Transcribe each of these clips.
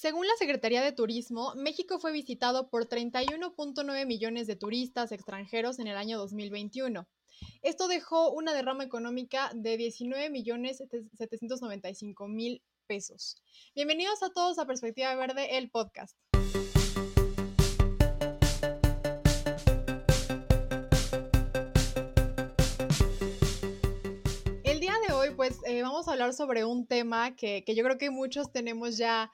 Según la Secretaría de Turismo, México fue visitado por 31.9 millones de turistas extranjeros en el año 2021. Esto dejó una derrama económica de 19 millones 795 mil pesos. Bienvenidos a todos a Perspectiva Verde, el podcast. El día de hoy, pues, eh, vamos a hablar sobre un tema que, que yo creo que muchos tenemos ya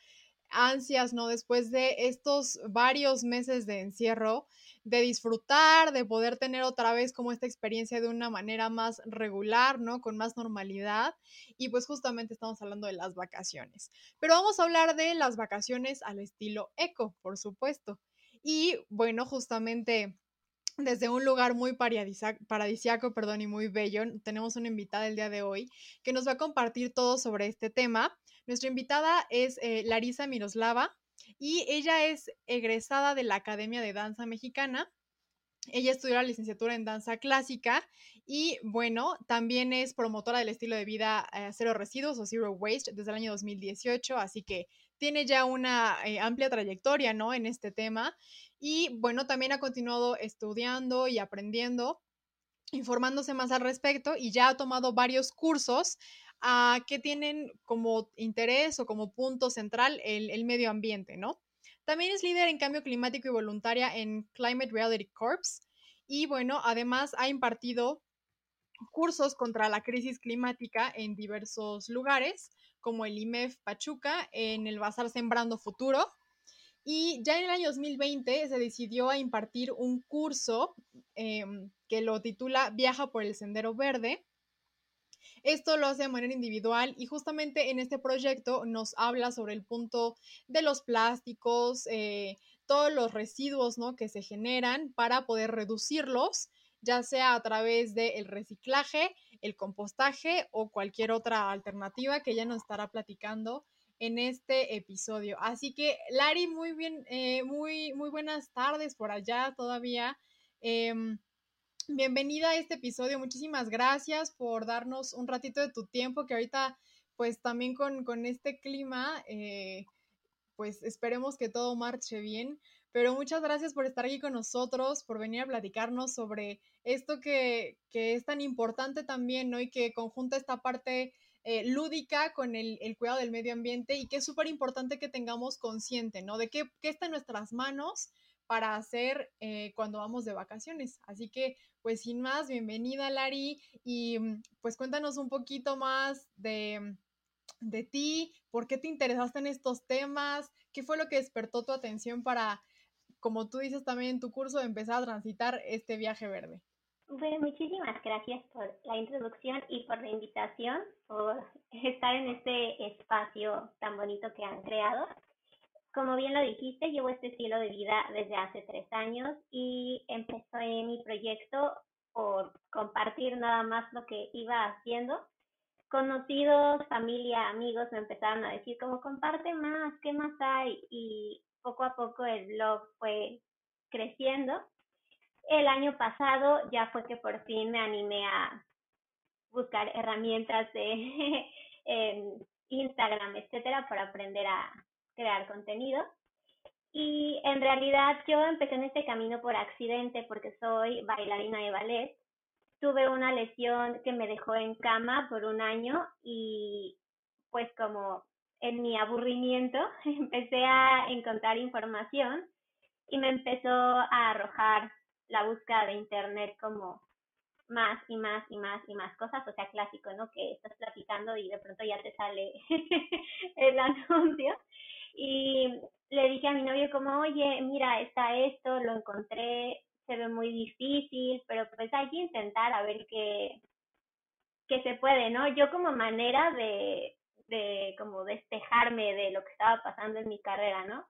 ansias, ¿no? Después de estos varios meses de encierro, de disfrutar, de poder tener otra vez como esta experiencia de una manera más regular, ¿no? Con más normalidad. Y pues justamente estamos hablando de las vacaciones. Pero vamos a hablar de las vacaciones al estilo eco, por supuesto. Y bueno, justamente desde un lugar muy paradisiaco, perdón, y muy bello, tenemos una invitada el día de hoy que nos va a compartir todo sobre este tema. Nuestra invitada es eh, Larisa Miroslava y ella es egresada de la Academia de Danza Mexicana. Ella estudió la licenciatura en danza clásica y bueno, también es promotora del estilo de vida eh, cero residuos o zero waste desde el año 2018, así que tiene ya una eh, amplia trayectoria, ¿no? En este tema. Y bueno, también ha continuado estudiando y aprendiendo, informándose más al respecto y ya ha tomado varios cursos a que tienen como interés o como punto central el, medio ambiente, ¿no? También es líder en cambio climático y voluntaria en Climate Reality Corps. Y bueno, además ha impartido cursos contra la crisis climática en diversos lugares, como el IMEF Pachuca, en el Bazar Sembrando Futuro. Y ya en el año 2020 se decidió a impartir un curso em, que lo titula Viaja por el Sendero Verde, esto lo hace de manera individual y justamente en este proyecto nos habla sobre el punto de los plásticos, eh, todos los residuos ¿no? que se generan para poder reducirlos, ya sea a través del reciclaje, el compostaje o cualquier otra alternativa que ella nos estará platicando en este episodio. Así que, Lari, muy bien, eh, muy, muy buenas tardes por allá todavía. Em, bienvenida a este episodio. Muchísimas gracias por darnos un ratito de tu tiempo, que ahorita, pues también con, este clima, eh, pues esperemos que todo marche bien. Pero muchas gracias por estar aquí con nosotros, por venir a platicarnos sobre esto que, es tan importante también, ¿no? Y que conjunta esta parte eh, lúdica con el, cuidado del medio ambiente y que es súper importante que tengamos consciente, ¿no? De qué, qué está en nuestras manos para hacer eh, cuando vamos de vacaciones. Así que, pues sin más, bienvenida Lari y mm, pues cuéntanos un poquito más de, de ti, por qué te interesaste en estos temas, qué fue lo que despertó tu atención para, como tú dices también en tu curso, empezar a transitar este viaje verde. Bueno, muchísimas gracias por la introducción y por la invitación, por estar en este espacio tan bonito que han creado. Como bien lo dijiste, llevo este estilo de vida desde hace tres años y empecé mi proyecto por compartir nada más lo que iba haciendo. Conocidos, familia, amigos me empezaron a decir como comparte más, ¿qué más hay? Y poco a poco el blog fue creciendo. El año pasado ya fue que por fin me animé a buscar herramientas de Instagram, etcétera, para aprender a, crear contenido. Y en realidad yo empecé en este camino por accidente porque soy bailarina de ballet. Tuve una lesión que me dejó en cama por un año y pues como en mi aburrimiento empecé a encontrar información y me empezó a arrojar la búsqueda de internet como más y más y más y más cosas, o sea, clásico, ¿no? Que estás platicando y de pronto ya te sale el anuncio. Y le dije a mi novio como, oye, mira, está esto, lo encontré, se ve muy difícil, pero pues hay que intentar a ver qué, qué se puede, ¿no? Yo como manera de, de como despejarme de lo que estaba pasando en mi carrera, ¿no?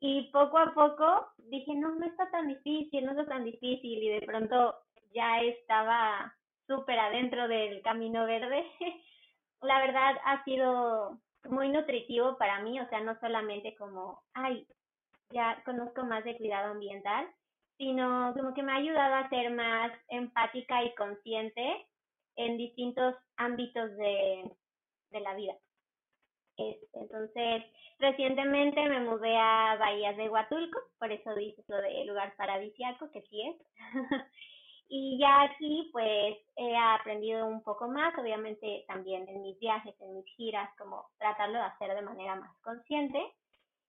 Y poco a poco dije, no, no está tan difícil, no está tan difícil, y de pronto ya estaba súper adentro del camino verde. La verdad ha sido muy nutritivo para mí, o sea, no solamente como, ay, ya conozco más de cuidado ambiental, sino como que me ha ayudado a ser más empática y consciente en distintos ámbitos de, de la vida. entonces, recientemente me mudé a Bahías de Huatulco, por eso dices lo de lugar paradisiaco, que sí es. y ya aquí, pues, he aprendido un poco más, obviamente también en mis viajes, en mis giras, como tratarlo de hacer de manera más consciente.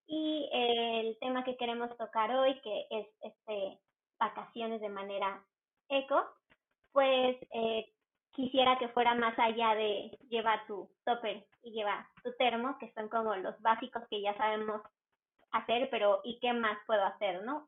Y el tema que queremos tocar hoy, que es este vacaciones de manera eco, pues eh, quisiera que fuera más allá de llevar tu topper y llevar tu termo, que son como los básicos que ya sabemos hacer, pero ¿y qué más puedo hacer, no?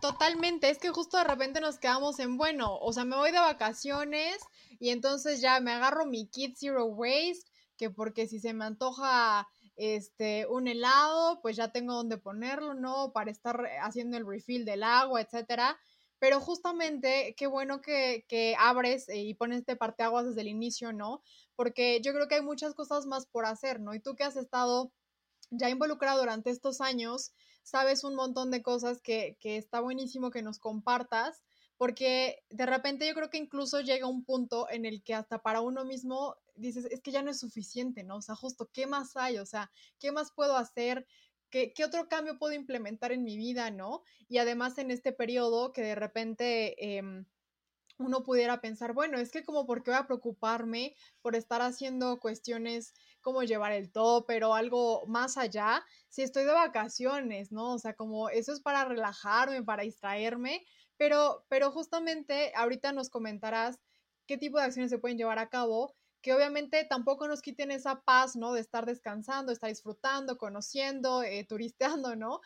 Totalmente, es que justo de repente nos quedamos en, bueno, o sea, me voy de vacaciones y entonces ya me agarro mi kit zero waste, que porque si se me antoja este un helado, pues ya tengo donde ponerlo, ¿no? Para estar haciendo el refill del agua, etcétera. Pero justamente, qué bueno que, que abres eh, y pones este parteaguas desde el inicio, ¿no? Porque yo creo que hay muchas cosas más por hacer, ¿no? Y tú que has estado ya involucrado durante estos años, sabes un montón de cosas que, que está buenísimo que nos compartas, porque de repente yo creo que incluso llega un punto en el que hasta para uno mismo dices, es que ya no es suficiente, ¿no? O sea, justo, ¿qué más hay? O sea, ¿qué más puedo hacer? ¿Qué, otro cambio puedo implementar en mi vida, no? Y además en este periodo que de repente em, uno pudiera pensar, bueno, es que como por qué voy a preocuparme por estar haciendo cuestiones como llevar el top, pero algo más allá, si estoy de vacaciones, ¿no? O sea, como eso es para relajarme, para distraerme, pero, pero justamente ahorita nos comentarás qué tipo de acciones se pueden llevar a cabo que obviamente tampoco nos quiten esa paz, ¿no? De estar descansando, estar disfrutando, conociendo, eh, turisteando, ¿no?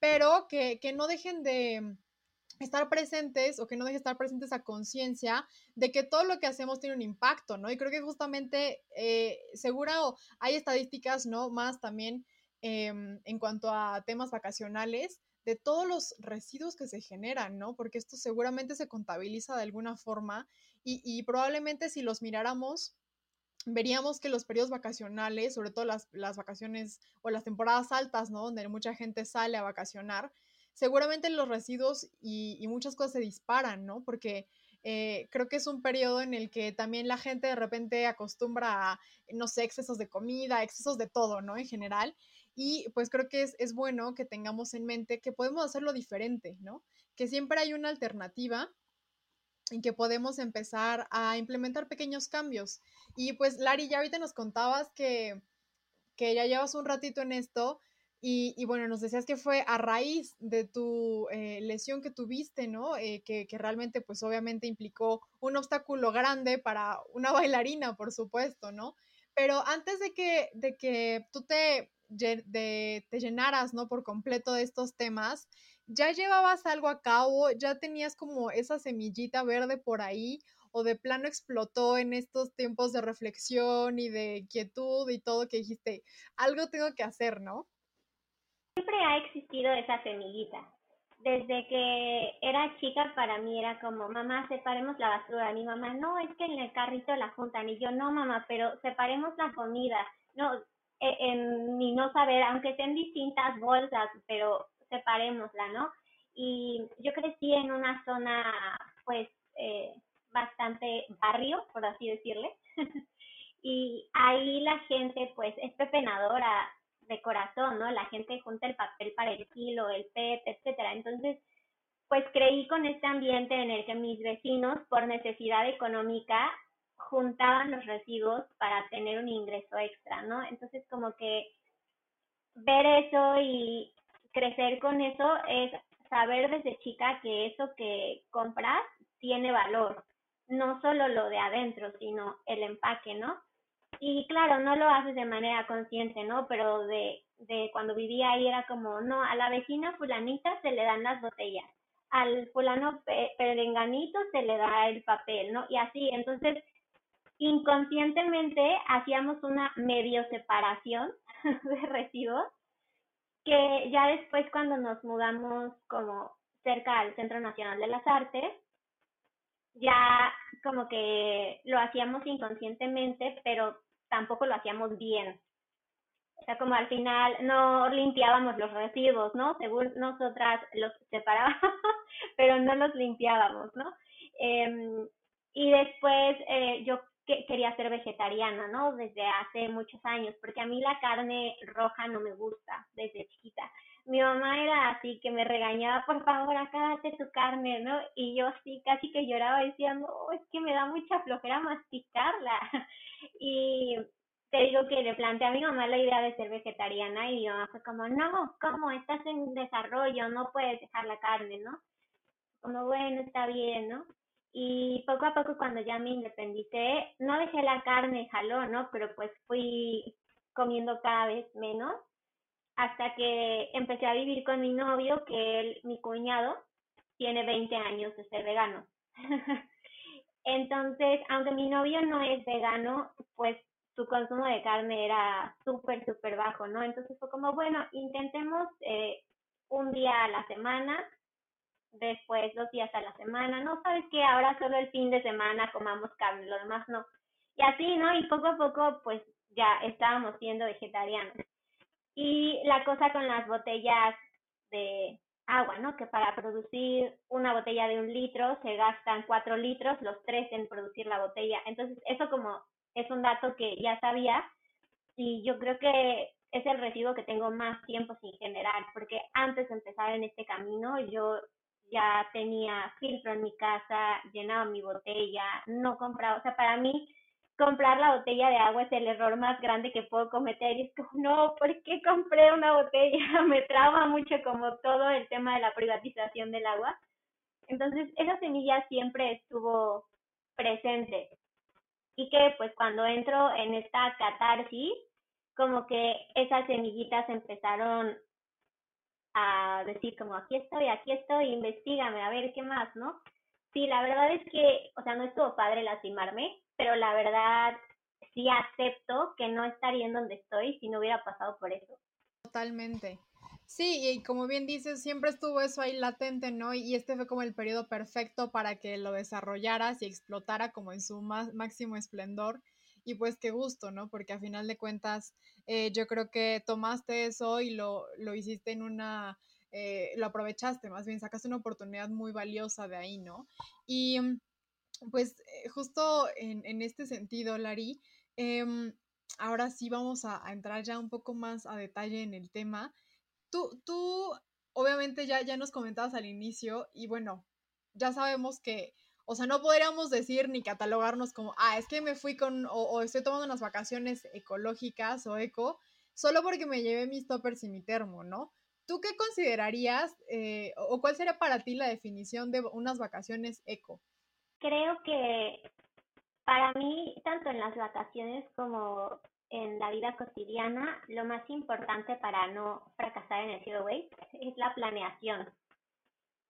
Pero que, no dejen de estar presentes o que no dejen de estar presentes a conciencia de que todo lo que hacemos tiene un impacto, ¿no? Y creo que justamente, eh, seguro hay estadísticas, ¿no? Más también em, en cuanto a temas vacacionales, de todos los residuos que se generan, ¿no? Porque esto seguramente se contabiliza de alguna forma y, y probablemente si los miráramos veríamos que los periodos vacacionales, sobre todo las, vacaciones o las temporadas altas, ¿no? Donde mucha gente sale a vacacionar, seguramente los residuos y, muchas cosas se disparan, ¿no? Porque eh, creo que es un periodo en el que también la gente de repente acostumbra a, no sé, excesos de comida, excesos de todo, ¿no? En general. Y pues creo que es, bueno que tengamos en mente que podemos hacerlo diferente, ¿no? Que siempre hay una alternativa en que podemos empezar a implementar pequeños cambios. Y pues, Lari, ya ahorita nos contabas que, que ya llevas un ratito en esto y, bueno, nos decías que fue a raíz de tu eh, lesión que tuviste, ¿no? Eh, que, que, realmente, pues obviamente implicó un obstáculo grande para una bailarina, por supuesto, ¿no? Pero antes de que, de que tú te, te llenaras, ¿no? Por completo de estos temas, ¿ya llevabas algo a cabo? ¿Ya tenías como esa semillita verde por ahí? ¿O de plano explotó en estos tiempos de reflexión y de quietud y todo que dijiste, algo tengo que hacer, ¿no? Siempre ha existido esa semillita. Desde que era chica para mí era como, mamá, separemos la basura. Mi mamá, no, es que en el carrito la juntan. Y yo, no, mamá, pero separemos la comida. No, e, en no saber, aunque sean distintas bolsas, pero separémosla, ¿no? Y yo crecí en una zona, pues, eh, bastante barrio, por así decirle. y ahí la gente, pues, es pepenadora de corazón, ¿no? La gente junta el papel para el kilo, el PET, etcétera. Entonces, pues creí con este ambiente en el que mis vecinos, por necesidad económica, juntaban los residuos para tener un ingreso extra, ¿no? Entonces, como que ver eso y crecer con eso es saber desde chica que eso que compras tiene valor, no solo lo de adentro, sino el empaque, ¿no? Y claro, no lo haces de manera consciente, ¿no? Pero de, de cuando vivía ahí era como, no, a la vecina fulanita se le dan las botellas, al fulano perenganito se le da el papel, ¿no? Y así, entonces, inconscientemente hacíamos una medio separación de residuos que ya después cuando nos mudamos como cerca al Centro Nacional de las Artes, ya como que lo hacíamos inconscientemente, pero tampoco lo hacíamos bien. O sea, como al final no limpiábamos los residuos, ¿no? Según nosotras los separábamos, pero no los limpiábamos, ¿no? Em, y después eh, yo que quería ser vegetariana, ¿no? Desde hace muchos años, porque a mí la carne roja no me gusta desde chiquita. Mi mamá era así que me regañaba, por favor, acá date tu carne, ¿no? Y yo sí, casi que lloraba diciendo, es que me da mucha flojera masticarla. Y te digo que le planteé a mi mamá la idea de ser vegetariana y mi mamá fue como, no, ¿cómo? Estás en desarrollo, no puedes dejar la carne, ¿no? Como, bueno, está bien, ¿no? Y poco a poco cuando ya me independicé, no dejé la carne, jaló, ¿no? Pero pues fui comiendo cada vez menos hasta que empecé a vivir con mi novio, que él, mi cuñado, tiene 20 años de ser vegano. Entonces, aunque mi novio no es vegano, pues su consumo de carne era súper, súper bajo, ¿no? Entonces fue como, bueno, intentemos eh, un día a la semana, después dos días a la semana, no sabes que ahora solo el fin de semana comamos carne, lo demás no. Y así, ¿no? Y poco a poco, pues ya estábamos siendo vegetarianos. Y la cosa con las botellas de agua, ¿no? Que para producir una botella de un litro se gastan cuatro litros, los tres en producir la botella. Entonces, eso como es un dato que ya sabía y yo creo que es el residuo que tengo más tiempo sin generar, porque antes de empezar en este camino yo ya tenía filtro en mi casa, llenaba mi botella, no compraba, o sea, para mí comprar la botella de agua es el error más grande que puedo cometer y es como, no, ¿por qué compré una botella? Me traba mucho como todo el tema de la privatización del agua. Entonces, esa semilla siempre estuvo presente y que pues cuando entro en esta catarsis, como que esas semillitas empezaron a decir como aquí estoy, aquí estoy, investigame, a ver qué más, ¿no? Sí, la verdad es que, o sea, no estuvo padre lastimarme, pero la verdad sí acepto que no estaría en donde estoy si no hubiera pasado por eso. Totalmente. Sí, y como bien dices, siempre estuvo eso ahí latente, ¿no? Y este fue como el periodo perfecto para que lo desarrollaras y explotara como en su máximo esplendor. Y pues qué gusto, ¿no? Porque a final de cuentas, eh, yo creo que tomaste eso y lo, lo hiciste en una, eh, lo aprovechaste, más bien sacaste una oportunidad muy valiosa de ahí, ¿no? Y pues eh, justo en, en, este sentido, Lari, em, ahora sí vamos a, entrar ya un poco más a detalle en el tema. Tú, tú, obviamente ya, ya nos comentabas al inicio y bueno, ya sabemos que, o sea, no podríamos decir ni catalogarnos como, ah, es que me fui con, o, estoy tomando unas vacaciones ecológicas o eco, solo porque me llevé mis toppers y mi termo, ¿no? ¿Tú qué considerarías eh, o cuál sería para ti la definición de unas vacaciones eco? Creo que para mí, tanto en las vacaciones como en la vida cotidiana, lo más importante para no fracasar en el zero waste es la planeación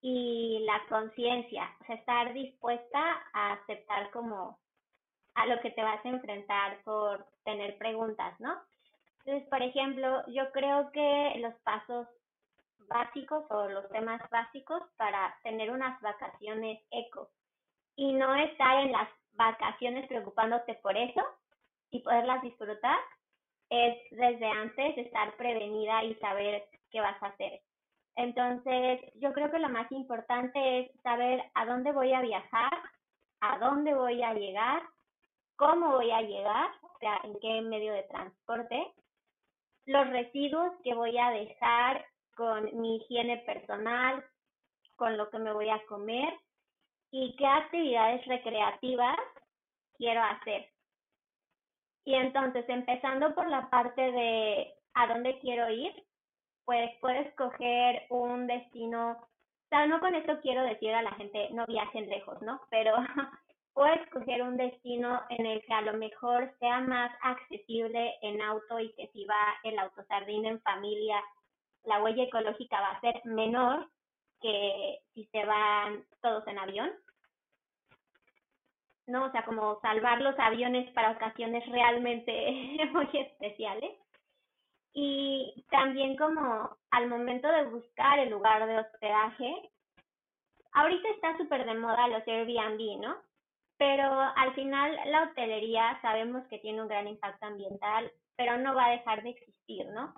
y la conciencia, o sea, estar dispuesta a aceptar como a lo que te vas a enfrentar por tener preguntas, ¿no? Entonces, por ejemplo, yo creo que los pasos básicos o los temas básicos para tener unas vacaciones eco y no estar en las vacaciones preocupándote por eso, y poderlas disfrutar es desde antes estar prevenida y saber qué vas a hacer. Entonces, yo creo que lo más importante es saber a dónde voy a viajar, a dónde voy a llegar, cómo voy a llegar, o sea, en qué medio de transporte, los residuos que voy a dejar con mi higiene personal, con lo que me voy a comer y qué actividades recreativas quiero hacer. Y entonces, empezando por la parte de a dónde quiero ir, pues puedes escoger un destino, o sea, no con esto quiero decir a la gente no viajen lejos, ¿no? Pero puedes escoger un destino en el que a lo mejor sea más accesible en auto y que si va el autosardín en familia, la huella ecológica va a ser menor que si se van todos en avión. ¿no? O sea, como salvar los aviones para ocasiones realmente muy especiales. Y también como al momento de buscar el lugar de hospedaje, ahorita está súper de moda los Airbnb, ¿no? Pero al final la hotelería sabemos que tiene un gran impacto ambiental, pero no va a dejar de existir, ¿no?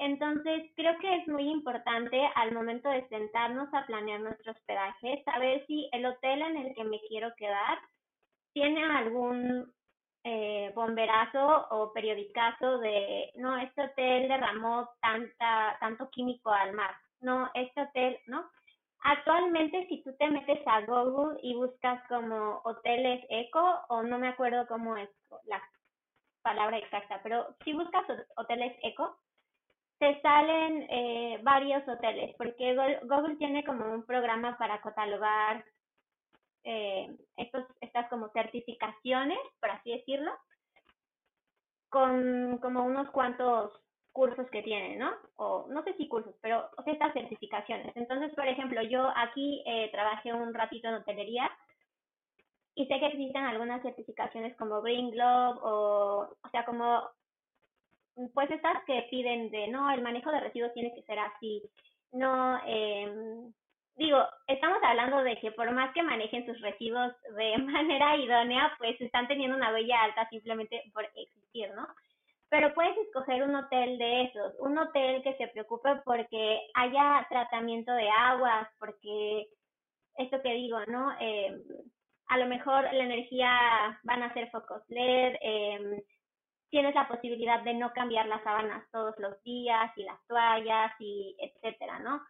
Entonces, creo que es muy importante al momento de sentarnos a planear nuestro hospedaje, saber si el hotel en el que me quiero quedar tiene algún eh, bomberazo o periodicazo de, no, este hotel derramó tanta, tanto químico al mar, no, este hotel, ¿no? Actualmente, si tú te metes a Google y buscas como hoteles eco, o no me acuerdo cómo es la palabra exacta, pero si buscas hoteles eco, te salen eh, varios hoteles, porque Google, tiene como un programa para catalogar eh, estos, estas como certificaciones, por así decirlo, con como unos cuantos cursos que tienen, ¿no? O no sé si cursos, pero o sea, estas certificaciones. Entonces, por ejemplo, yo aquí eh, trabajé un ratito en hotelería y sé que existen algunas certificaciones como Green Globe o, o sea, como, pues estas que piden de, no, el manejo de residuos tiene que ser así, no, eh, digo, estamos hablando de que por más que manejen sus residuos de manera idónea, pues están teniendo una huella alta simplemente por existir, ¿no? pero puedes escoger un hotel de esos, un hotel que se preocupe porque haya tratamiento de aguas, porque esto que digo, ¿no? Eh, a lo mejor la energía van a ser focos LED, eh, tienes la posibilidad de no cambiar las sábanas todos los días y las toallas y etcétera, ¿no?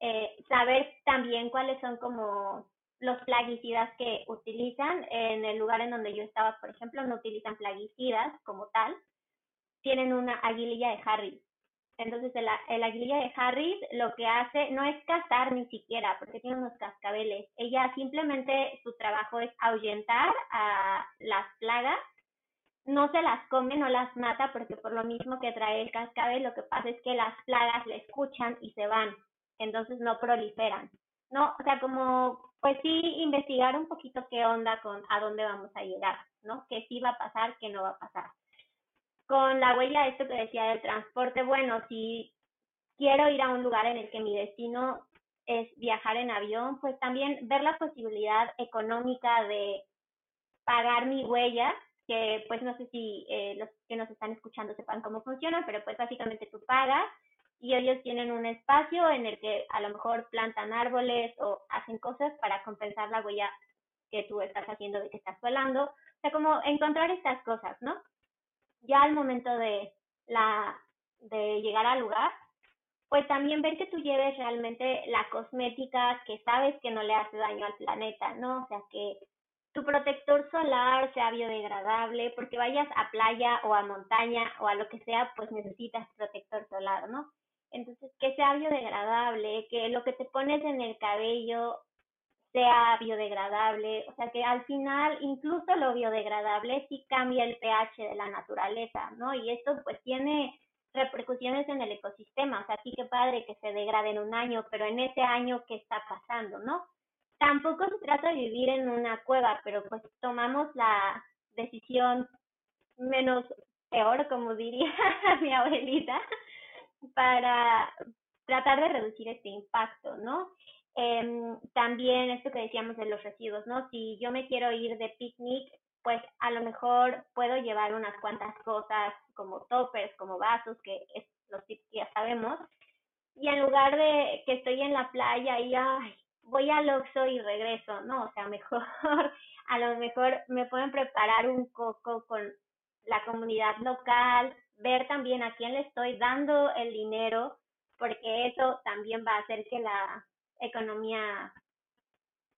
Eh, saber también cuáles son como los plaguicidas que utilizan. En el lugar en donde yo estaba, por ejemplo, no utilizan plaguicidas como tal, tienen una aguililla de Harris. Entonces el, el, aguililla de Harris lo que hace no es cazar ni siquiera, porque tiene unos cascabeles. Ella simplemente su trabajo es ahuyentar a las plagas. No se las come, no las mata, porque por lo mismo que trae el cascabel, lo que pasa es que las plagas le escuchan y se van. Entonces no proliferan. No, o sea, como, pues sí, investigar un poquito qué onda con a dónde vamos a llegar, ¿no? Qué sí va a pasar, qué no va a pasar con la huella, esto que decía del transporte, bueno, si quiero ir a un lugar en el que mi destino es viajar en avión, pues también ver la posibilidad económica de pagar mi huella, que pues no sé si eh, los que nos están escuchando sepan cómo funciona, pero pues básicamente tú pagas y ellos tienen un espacio en el que a lo mejor plantan árboles o hacen cosas para compensar la huella que tú estás haciendo de que estás volando. O sea, como encontrar estas cosas, ¿no? ya al momento de, la, de llegar al lugar, pues también ver que tú lleves realmente la cosmética que sabes que no le hace daño al planeta, ¿no? O sea, que tu protector solar sea biodegradable, porque vayas a playa o a montaña o a lo que sea, pues necesitas protector solar, ¿no? Entonces, que sea biodegradable, que lo que te pones en el cabello sea biodegradable, o sea que al final incluso lo biodegradable sí cambia el pH de la naturaleza, ¿no? Y esto pues tiene repercusiones en el ecosistema, o sea, sí que padre que se degrade en un año, pero en ese año, ¿qué está pasando, no? Tampoco se trata de vivir en una cueva, pero pues tomamos la decisión menos peor, como diría mi abuelita, para tratar de reducir este impacto, ¿no? Eh, también esto que decíamos de los residuos, ¿no? Si yo me quiero ir de picnic, pues a lo mejor puedo llevar unas cuantas cosas como toppers, como vasos, que es los tips que ya sabemos. Y en lugar de que estoy en la playa y ay, voy al Oxxo y regreso, no, o sea, mejor, a lo mejor me pueden preparar un coco con la comunidad local, ver también a quién le estoy dando el dinero, porque eso también va a hacer que la economía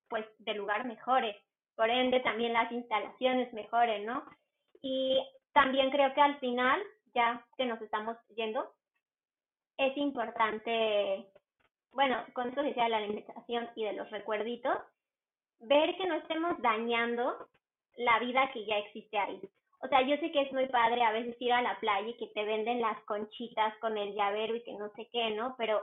pues del lugar mejore, por ende también las instalaciones mejoren, ¿no? Y también creo que al final, ya que nos estamos yendo, es importante, bueno, con esto decía de la alimentación y de los recuerditos, ver que no estemos dañando la vida que ya existe ahí. O sea, yo sé que es muy padre a veces ir a la playa y que te venden las conchitas con el llavero y que no sé qué, ¿no? Pero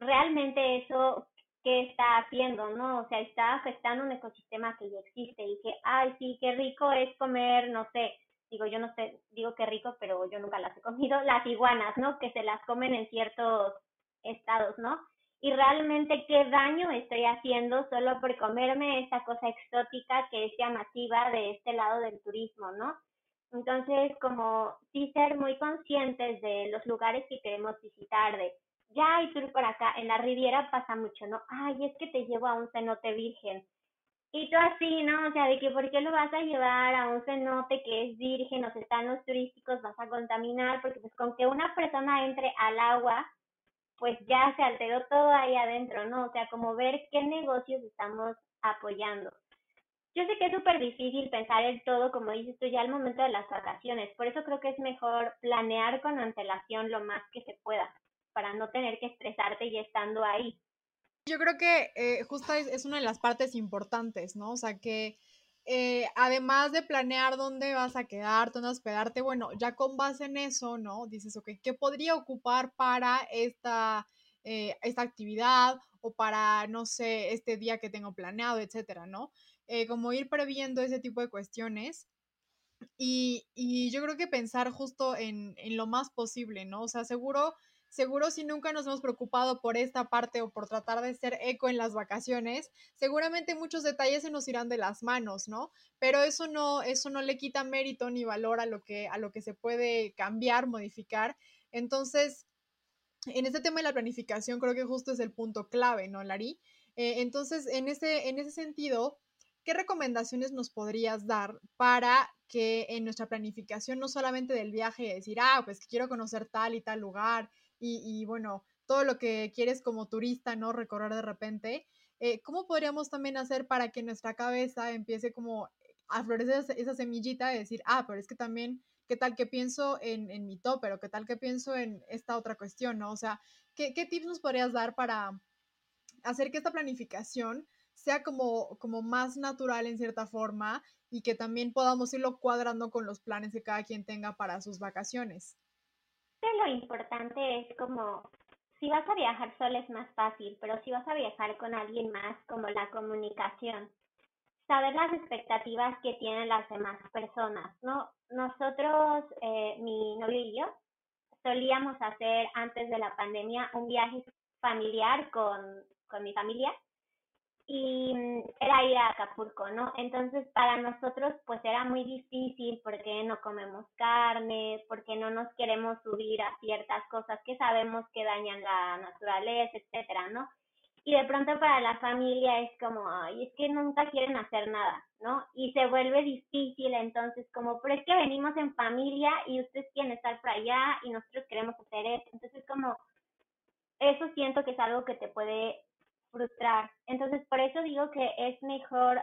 realmente eso qué está haciendo, ¿no? O sea, está afectando un ecosistema que ya existe y que, ay, sí, qué rico es comer, no sé, digo, yo no sé, digo qué rico, pero yo nunca las he comido, las iguanas, ¿no? Que se las comen en ciertos estados, ¿no? Y realmente qué daño estoy haciendo solo por comerme esta cosa exótica que es llamativa de este lado del turismo, ¿no? Entonces, como sí ser muy conscientes de los lugares que queremos visitar, de ya hay tour por acá, en la Riviera pasa mucho, ¿no? Ay, es que te llevo a un cenote virgen. Y tú así, ¿no? O sea, de que por qué lo vas a llevar a un cenote que es virgen, o sea, están los turísticos, vas a contaminar, porque pues con que una persona entre al agua, pues ya se alteró todo ahí adentro, ¿no? O sea, como ver qué negocios estamos apoyando. Yo sé que es súper difícil pensar el todo, como dices tú, ya al momento de las vacaciones. Por eso creo que es mejor planear con antelación lo más que se pueda, para no tener que estresarte ya estando ahí. Yo creo que eh, justo es, una de las partes importantes, ¿no? O sea, que eh, además de planear dónde vas a quedarte, dónde hospedarte, bueno, ya con base en eso, ¿no? Dices, ok, ¿qué podría ocupar para esta, eh, esta actividad o para, no sé, este día que tengo planeado, etcétera, ¿no? como ir previendo ese tipo de cuestiones. Y, y yo creo que pensar justo en, en lo más posible, ¿no? O sea, seguro seguro si nunca nos hemos preocupado por esta parte o por tratar de ser eco en las vacaciones, seguramente muchos detalles se nos irán de las manos, ¿no? Pero eso no, eso no le quita mérito ni valor a lo que, a lo que se puede cambiar, modificar. Entonces, en este tema de la planificación creo que justo es el punto clave, ¿no, Lari? Eh, entonces, en ese, en ese sentido, ¿qué recomendaciones nos podrías dar para que en nuestra planificación, no solamente del viaje, decir, ah, pues quiero conocer tal y tal lugar, y, bueno, todo lo que quieres como turista, ¿no? Recorrer de repente. Eh, ¿Cómo podríamos también hacer para que nuestra cabeza empiece como a florecer esa, semillita de decir, ah, pero es que también, ¿qué tal que pienso en, en mi top, pero qué tal que pienso en esta otra cuestión, ¿no? O sea, ¿qué, qué tips nos podrías dar para hacer que esta planificación sea como, como más natural en cierta forma y que también podamos irlo cuadrando con los planes que cada quien tenga para sus vacaciones? Lo importante es como, si vas a viajar sola es más fácil, pero si vas a viajar con alguien más, como la comunicación, saber las expectativas que tienen las demás personas, ¿no? Nosotros, eh, mi novio y yo, solíamos hacer antes de la pandemia un viaje familiar con, con mi familia y mm, era ir a Acapulco, ¿no? Entonces para nosotros pues era muy difícil porque no comemos carne, porque no nos queremos subir a ciertas cosas que sabemos que dañan la naturaleza, etcétera, ¿no? Y de pronto para la familia es como, ay, es que nunca quieren hacer nada, ¿no? Y se vuelve difícil, entonces como, pero es que venimos en familia y ustedes quieren estar por allá y nosotros queremos hacer esto, entonces como, eso siento que es algo que te puede frustrar. Entonces, por eso digo que es mejor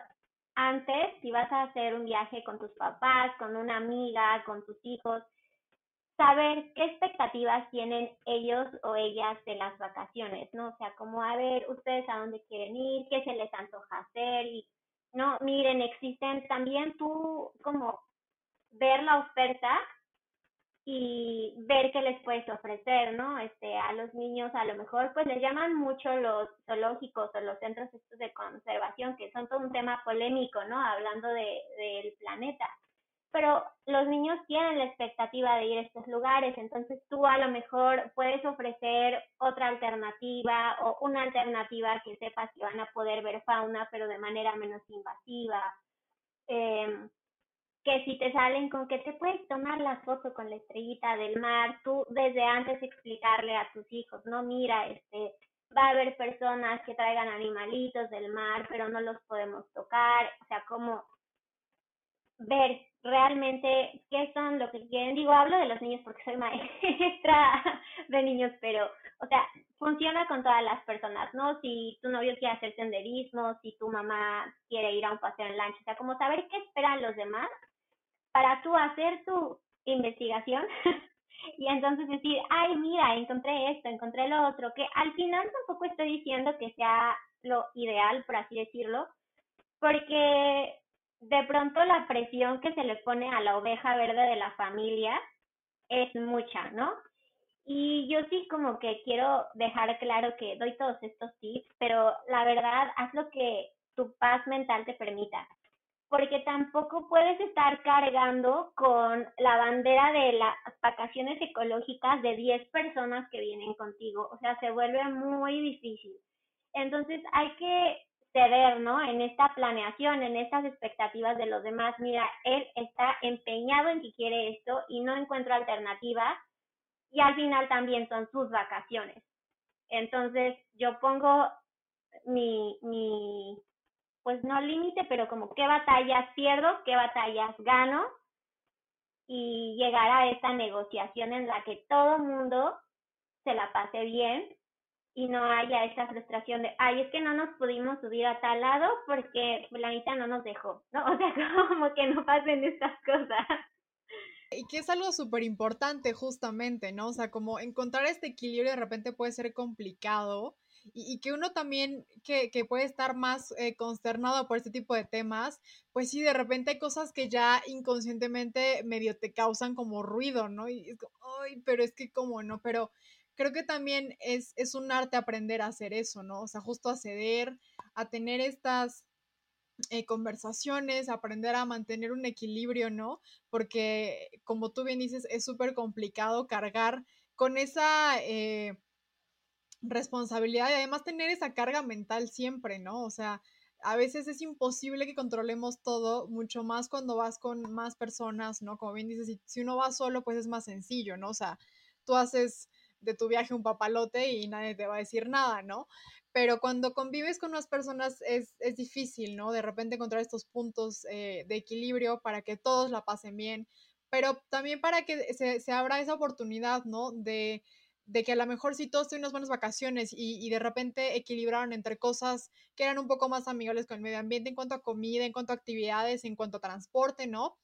antes, si vas a hacer un viaje con tus papás, con una amiga, con tus hijos, saber qué expectativas tienen ellos o ellas de las vacaciones, ¿no? O sea, como a ver ustedes a dónde quieren ir, qué se les antoja hacer y, no, miren, existen también tú como ver la oferta y ver qué les puedes ofrecer, ¿no? Este, a los niños a lo mejor pues les llaman mucho los zoológicos o los centros estos de conservación, que son todo un tema polémico, ¿no? Hablando de, del planeta. Pero los niños tienen la expectativa de ir a estos lugares, entonces tú a lo mejor puedes ofrecer otra alternativa o una alternativa que sepas que van a poder ver fauna, pero de manera menos invasiva. Eh, que si te salen con que te puedes tomar la foto con la estrellita del mar, tú desde antes explicarle a tus hijos, no, mira, este, va a haber personas que traigan animalitos del mar, pero no los podemos tocar, o sea, como ver realmente qué son lo que quieren. Digo, hablo de los niños porque soy maestra de niños, pero, o sea, funciona con todas las personas, ¿no? Si tu novio quiere hacer senderismo, si tu mamá quiere ir a un paseo en lancha, o sea, como saber qué esperan los demás para tú hacer tu investigación y entonces decir, ay, mira, encontré esto, encontré lo otro, que al final tampoco estoy diciendo que sea lo ideal, por así decirlo, porque de pronto la presión que se le pone a la oveja verde de la familia es mucha, ¿no? Y yo sí como que quiero dejar claro que doy todos estos tips, pero la verdad, haz lo que tu paz mental te permita porque tampoco puedes estar cargando con la bandera de las vacaciones ecológicas de 10 personas que vienen contigo, o sea, se vuelve muy difícil. Entonces hay que ceder, ¿no? En esta planeación, en estas expectativas de los demás. Mira, él está empeñado en que quiere esto y no encuentro alternativa y al final también son sus vacaciones. Entonces yo pongo mi, mi pues no límite, pero como qué batallas pierdo, qué batallas gano y llegar a esta negociación en la que todo mundo se la pase bien y no haya esa frustración de, ay, es que no nos pudimos subir a tal lado porque la mitad no nos dejó, ¿no? O sea, como que no pasen estas cosas. Y que es algo súper importante justamente, ¿no? O sea, como encontrar este equilibrio de repente puede ser complicado y, que uno también que, que puede estar más eh, consternado por este tipo de temas, pues sí, de repente hay cosas que ya inconscientemente medio te causan como ruido, ¿no? Y es como, ay, pero es que como no, pero creo que también es, es un arte aprender a hacer eso, ¿no? O sea, justo a ceder, a tener estas eh, conversaciones, aprender a mantener un equilibrio, ¿no? Porque, como tú bien dices, es súper complicado cargar con esa eh, responsabilidad y además tener esa carga mental siempre, ¿no? O sea, a veces es imposible que controlemos todo, mucho más cuando vas con más personas, ¿no? Como bien dices, si, si uno va solo, pues es más sencillo, ¿no? O sea, tú haces de tu viaje un papalote y nadie te va a decir nada, ¿no? Pero cuando convives con unas personas es, es difícil, ¿no? De repente encontrar estos puntos eh, de equilibrio para que todos la pasen bien, pero también para que se, se abra esa oportunidad, ¿no? De, de que a lo mejor si todos tienen unas buenas vacaciones y, y, de repente equilibraron entre cosas que eran un poco más amigables con el medio ambiente en cuanto a comida, en cuanto a actividades, en cuanto a transporte, ¿no?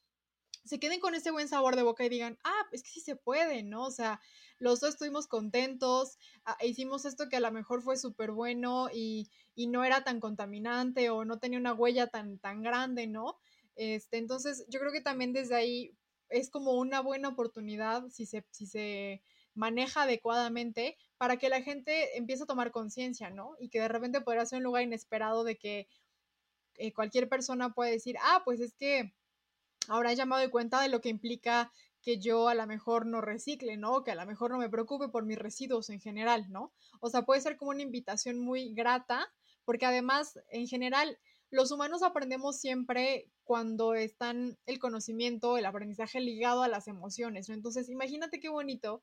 Se queden con ese buen sabor de boca y digan, ah, es que sí se puede, ¿no? O sea, los dos estuvimos contentos, ah, hicimos esto que a lo mejor fue súper bueno y, y, no era tan contaminante o no tenía una huella tan, tan grande, ¿no? Este, entonces, yo creo que también desde ahí es como una buena oportunidad si se, si se maneja adecuadamente para que la gente empiece a tomar conciencia, ¿no? Y que de repente podría ser un lugar inesperado de que eh, cualquier persona puede decir, ah, pues es que ahora he llamado de cuenta de lo que implica que yo a lo mejor no recicle, ¿no? Que a lo mejor no me preocupe por mis residuos en general, ¿no? O sea, puede ser como una invitación muy grata, porque además, en general, los humanos aprendemos siempre cuando están el conocimiento, el aprendizaje ligado a las emociones, ¿no? Entonces, imagínate qué bonito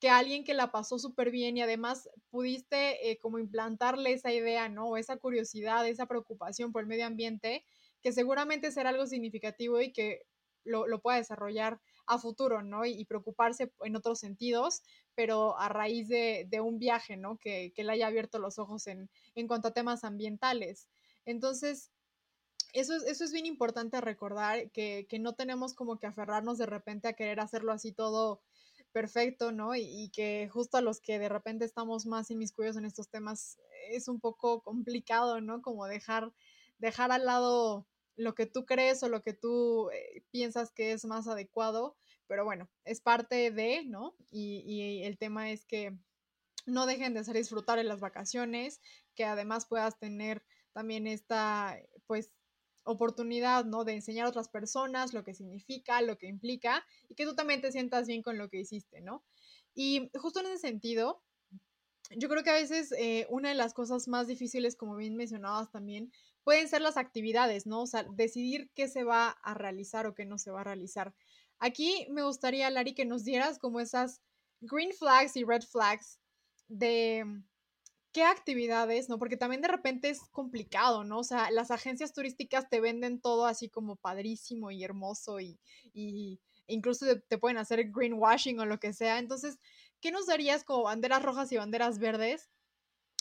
que alguien que la pasó súper bien y además pudiste eh, como implantarle esa idea, ¿no? Esa curiosidad, esa preocupación por el medio ambiente, que seguramente será algo significativo y que lo, lo pueda desarrollar a futuro, ¿no? Y, preocuparse en otros sentidos, pero a raíz de, un viaje, ¿no? Que, le haya abierto los ojos en, en cuanto a temas ambientales. Entonces, eso es, eso es bien importante recordar, que, no tenemos como que aferrarnos de repente a querer hacerlo así todo perfecto, ¿no? Y, que justo a los que de repente estamos más inmiscuidos en estos temas es un poco complicado, ¿no? Como dejar, dejar al lado lo que tú crees o lo que tú eh, piensas que es más adecuado, pero bueno, es parte de, ¿no? Y, el tema es que no dejen de hacer disfrutar en las vacaciones, que además puedas tener también esta, pues, oportunidad, ¿no? De enseñar a otras personas lo que significa, lo que implica, y que tú también te sientas bien con lo que hiciste, ¿no? Y justo en ese sentido, yo creo que a veces eh, una de las cosas más difíciles, como bien mencionabas también, pueden ser las actividades, ¿no? O sea, decidir qué se va a realizar o qué no se va a realizar. Aquí me gustaría, Lari, que nos dieras como esas green flags y red flags de qué actividades, ¿no? Porque también de repente es complicado, ¿no? O sea, las agencias turísticas te venden todo así como padrísimo y hermoso y, y incluso te pueden hacer greenwashing o lo que sea. Entonces, ¿qué nos darías como banderas rojas y banderas verdes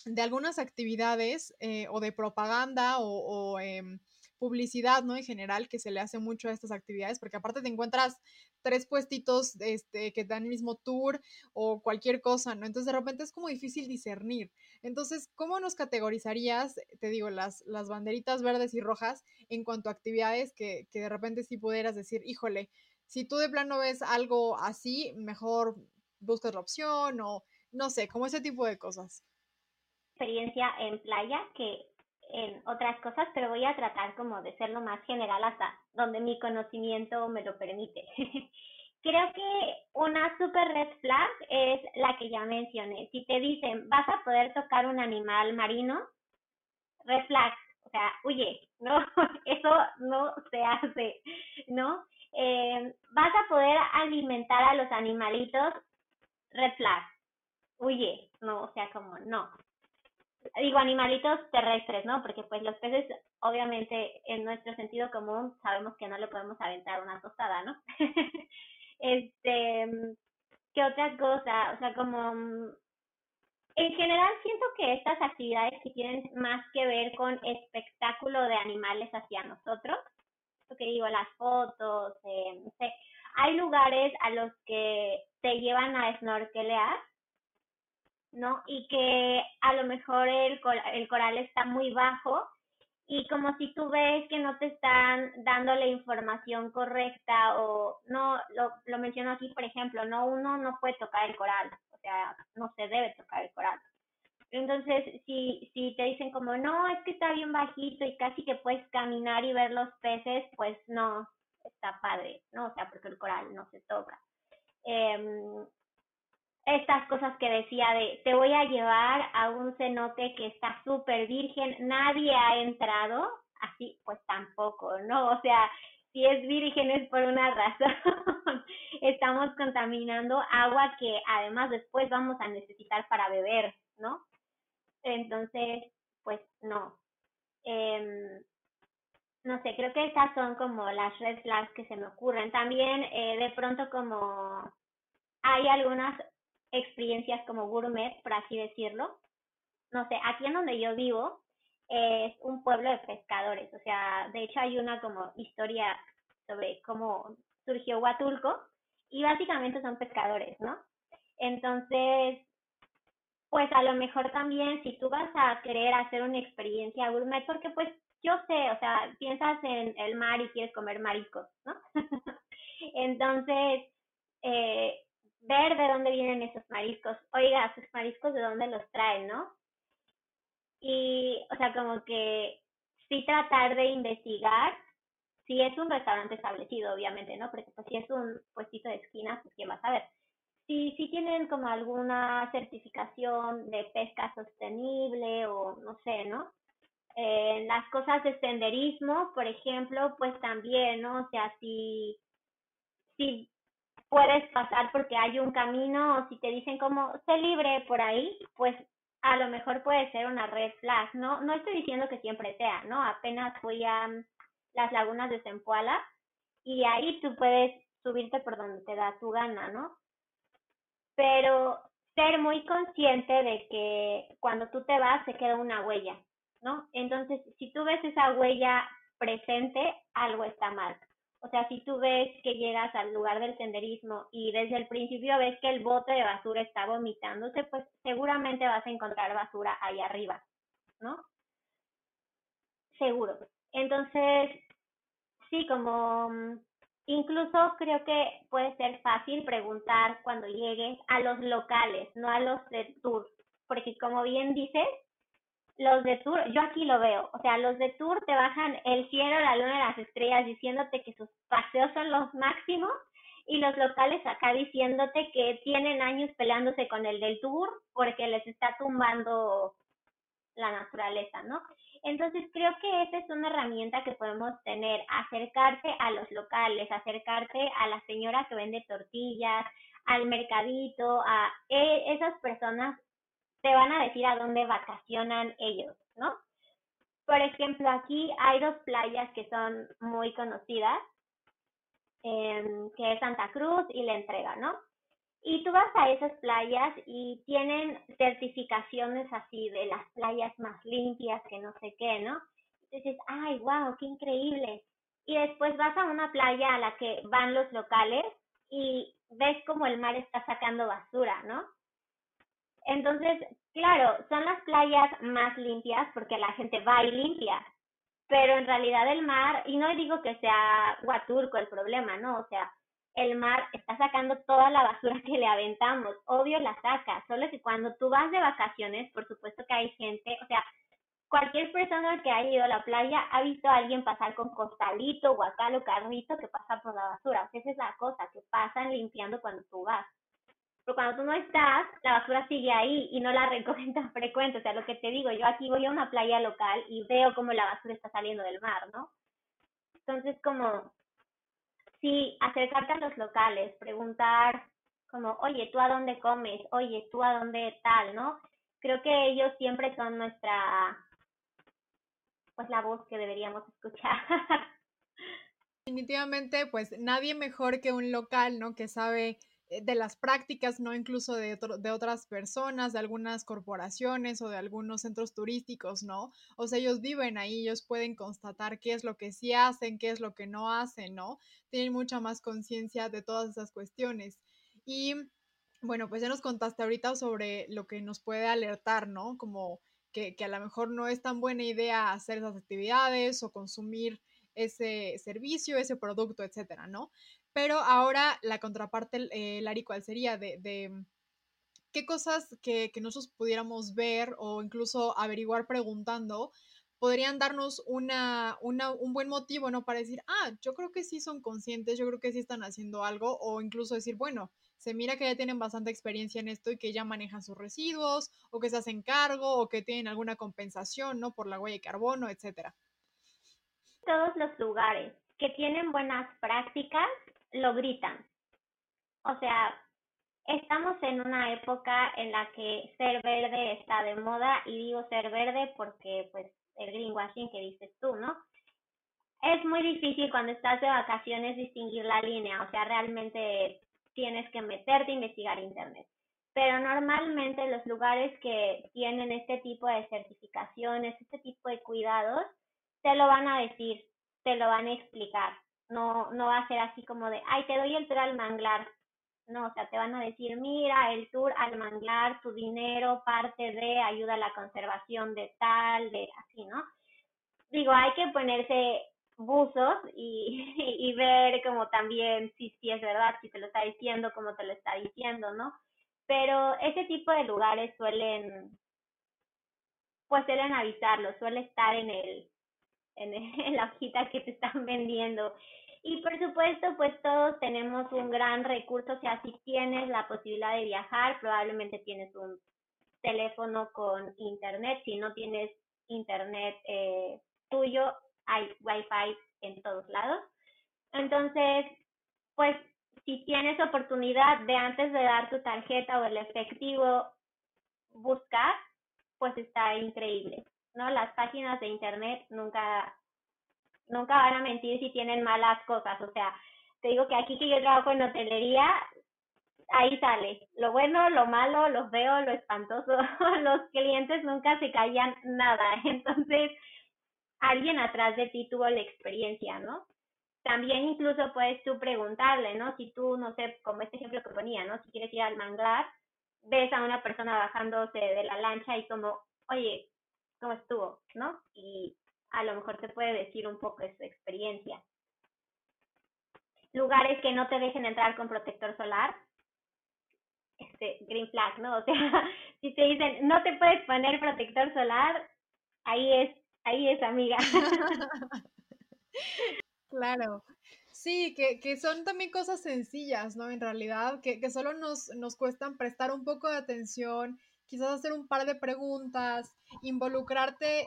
de algunas actividades eh, o de propaganda o, em, publicidad, ¿no? En general, que se le hace mucho a estas actividades, porque aparte te encuentras tres puestitos este, que dan el mismo tour o cualquier cosa, ¿no? Entonces de repente es como difícil discernir. Entonces, ¿cómo nos categorizarías, te digo, las, las banderitas verdes y rojas en cuanto a actividades que, que de repente sí pudieras decir, híjole, si tú de plano ves algo así, mejor buscas la opción o no sé, como ese tipo de cosas experiencia en playa que en otras cosas, pero voy a tratar como de ser lo más general hasta donde mi conocimiento me lo permite. Creo que una super red flag es la que ya mencioné. Si te dicen, vas a poder tocar un animal marino, red flag, o sea, huye, ¿no? Eso no se hace, ¿no? Eh, vas a poder alimentar a los animalitos, red flag, huye, no, o sea, como no. Digo animalitos terrestres, ¿no? Porque pues los peces, obviamente, en nuestro sentido común, sabemos que no le podemos aventar una tostada, ¿no? este, ¿qué otra cosa? O sea, como en general siento que estas actividades que tienen más que ver con espectáculo de animales hacia nosotros, lo que digo, las fotos, eh, no sé, hay lugares a los que te llevan a snorkelear, ¿no? Y que a lo mejor el, el coral está muy bajo y como si tú ves que no te están dando la información correcta o no, lo, lo menciono aquí, por ejemplo, no, uno no puede tocar el coral, o sea, no se debe tocar el coral. Entonces, si, si te dicen como, no, es que está bien bajito y casi que puedes caminar y ver los peces, pues no, está padre, ¿no? O sea, porque el coral no se toca. Em, estas cosas que decía de, te voy a llevar a un cenote que está súper virgen, nadie ha entrado, así pues tampoco, ¿no? O sea, si es virgen es por una razón. Estamos contaminando agua que además después vamos a necesitar para beber, ¿no? Entonces, pues no. Eh, no sé, creo que estas son como las red flags que se me ocurren. También eh, de pronto como hay algunas experiencias como gourmet, por así decirlo. No sé, aquí en donde yo vivo es un pueblo de pescadores, o sea, de hecho hay una como historia sobre cómo surgió Huatulco y básicamente son pescadores, ¿no? Entonces, pues a lo mejor también si tú vas a querer hacer una experiencia gourmet, porque pues yo sé, o sea, piensas en el mar y quieres comer mariscos, ¿no? Entonces, eh, ver de dónde vienen esos mariscos. Oiga, sus mariscos de dónde los traen, ¿no? Y, o sea, como que sí tratar de investigar si es un restaurante establecido, obviamente, ¿no? Porque pues, si es un puestito de esquina, pues quién va a saber. Si, si tienen como alguna certificación de pesca sostenible o no sé, ¿no? Eh, las cosas de senderismo, por ejemplo, pues también, ¿no? O sea, si, si puedes pasar porque hay un camino o si te dicen como sé libre por ahí, pues a lo mejor puede ser una red flag, ¿no? No estoy diciendo que siempre sea, ¿no? Apenas fui a mm, las lagunas de Zempoala y ahí tú puedes subirte por donde te da tu gana, ¿no? Pero ser muy consciente de que cuando tú te vas se queda una huella, ¿no? Entonces, si tú ves esa huella presente, algo está mal. O sea, si tú ves que llegas al lugar del senderismo y desde el principio ves que el bote de basura está vomitándose, pues seguramente vas a encontrar basura ahí arriba, ¿no? Seguro. Entonces, sí, como mm, incluso creo que puede ser fácil preguntar cuando llegues a los locales, no a los de tour, porque como bien dices, los de Tour, yo aquí lo veo, o sea, los de Tour te bajan el cielo, la luna y las estrellas diciéndote que sus paseos son los máximos y los locales acá diciéndote que tienen años peleándose con el del Tour porque les está tumbando la naturaleza, ¿no? Entonces creo que esa es una herramienta que podemos tener, acercarte a los locales, acercarte a la señora que vende tortillas, al mercadito, a e, esas personas te van a decir a dónde vacacionan ellos, ¿no? Por ejemplo, aquí hay dos playas que son muy conocidas, em, que es Santa Cruz y La Entrega, ¿no? Y tú vas a esas playas y tienen certificaciones así de las playas más limpias, que no sé qué, ¿no? Dices, ay, wow, qué increíble. Y después vas a una playa a la que van los locales y ves como el mar está sacando basura, ¿no? Entonces, claro, son las playas más limpias porque la gente va y limpia, pero en realidad el mar, y no digo que sea Huaturco el problema, ¿no? O sea, el mar está sacando toda la basura que le aventamos, obvio la saca, solo que cuando tú vas de vacaciones, por supuesto que hay gente, o sea, cualquier persona que haya ido a la playa ha visto a alguien pasar con costalito, guacal o carrito que pasa por la basura, o sea, esa es la cosa, que pasan limpiando cuando tú vas. Pero cuando tú no estás, la basura sigue ahí y no la recogen tan frecuente. O sea, lo que te digo, yo aquí voy a una playa local y veo cómo la basura está saliendo del mar, ¿no? Entonces, como, sí, acercarte a los locales, preguntar como, oye, ¿tú a dónde comes? Oye, ¿tú a dónde tal, no? creo que ellos siempre son nuestra, pues la voz que deberíamos escuchar. Definitivamente, pues nadie mejor que un local, ¿no? Que sabe de las prácticas, ¿no? Incluso de, de otras personas, de algunas corporaciones o de algunos centros turísticos, ¿no? O sea, ellos viven ahí, ellos pueden constatar qué es lo que sí hacen, qué es lo que no hacen, ¿no? Tienen mucha más conciencia de todas esas cuestiones. Y bueno, pues ya nos contaste ahorita sobre lo que nos puede alertar, ¿no? Como que, que a lo mejor no es tan buena idea hacer esas actividades o consumir ese servicio, ese producto, etcétera, ¿no? Pero ahora la contraparte, eh, Lari, ¿cuál sería? De, qué cosas que, nosotros pudiéramos ver o incluso averiguar preguntando podrían darnos una, un buen motivo, ¿no? Para decir, ah, yo creo que sí son conscientes, yo creo que sí están haciendo algo, o incluso decir, bueno, se mira que ya tienen bastante experiencia en esto y que ya manejan sus residuos, o que se hacen cargo, o que tienen alguna compensación, ¿no? Por la huella de carbono, etcétera. Todos los lugares que tienen buenas prácticas lo gritan. O sea, estamos en una época en la que ser verde está de moda y digo ser verde porque pues el greenwashing que dices tú, ¿no? Es muy difícil cuando estás de vacaciones distinguir la línea, o sea, realmente tienes que meterte a investigar internet. Pero normalmente los lugares que tienen este tipo de certificaciones, este tipo de cuidados, te lo van a decir, te lo van a explicar. No, no va a ser así como de, ay, te doy el tour al manglar. No, o sea, te van a decir, mira, el tour al manglar, tu dinero, parte de, ayuda a la conservación de tal, de así, ¿no? Digo, hay que ponerse buzos y, y ver como también si, si es verdad, si te lo está diciendo, como te lo está diciendo, ¿no? Pero ese tipo de lugares suelen, pues suelen avisarlo, suele estar en el, en, la hojita que te están vendiendo. Y por supuesto, pues todos tenemos un gran recurso, o sea, si tienes la posibilidad de viajar, probablemente tienes un teléfono con internet, si no tienes internet eh, tuyo, hay wifi en todos lados. Entonces, pues si tienes oportunidad de antes de dar tu tarjeta o el efectivo buscar, pues está increíble. ¿No? Las páginas de internet nunca, nunca van a mentir si tienen malas cosas, o sea, te digo que aquí que yo trabajo en hotelería, ahí sale lo bueno, lo malo, lo feo, lo espantoso, los clientes nunca se callan nada, entonces alguien atrás de ti tuvo la experiencia, ¿no? También incluso puedes tú preguntarle, ¿no? Si tú, no sé, como este ejemplo que ponía, ¿no? Si quieres ir al manglar, ves a una persona bajándose de la lancha y como, oye, cómo estuvo, ¿no? Y a lo mejor te puede decir un poco de su experiencia. Lugares que no te dejen entrar con protector solar, este, green flag, ¿no? O sea, si te dicen, no te puedes poner protector solar, ahí es, ahí es amiga. claro. Sí, que, que, son también cosas sencillas, ¿no? En realidad, que, que solo nos, nos cuestan prestar un poco de atención quizás hacer un par de preguntas, involucrarte,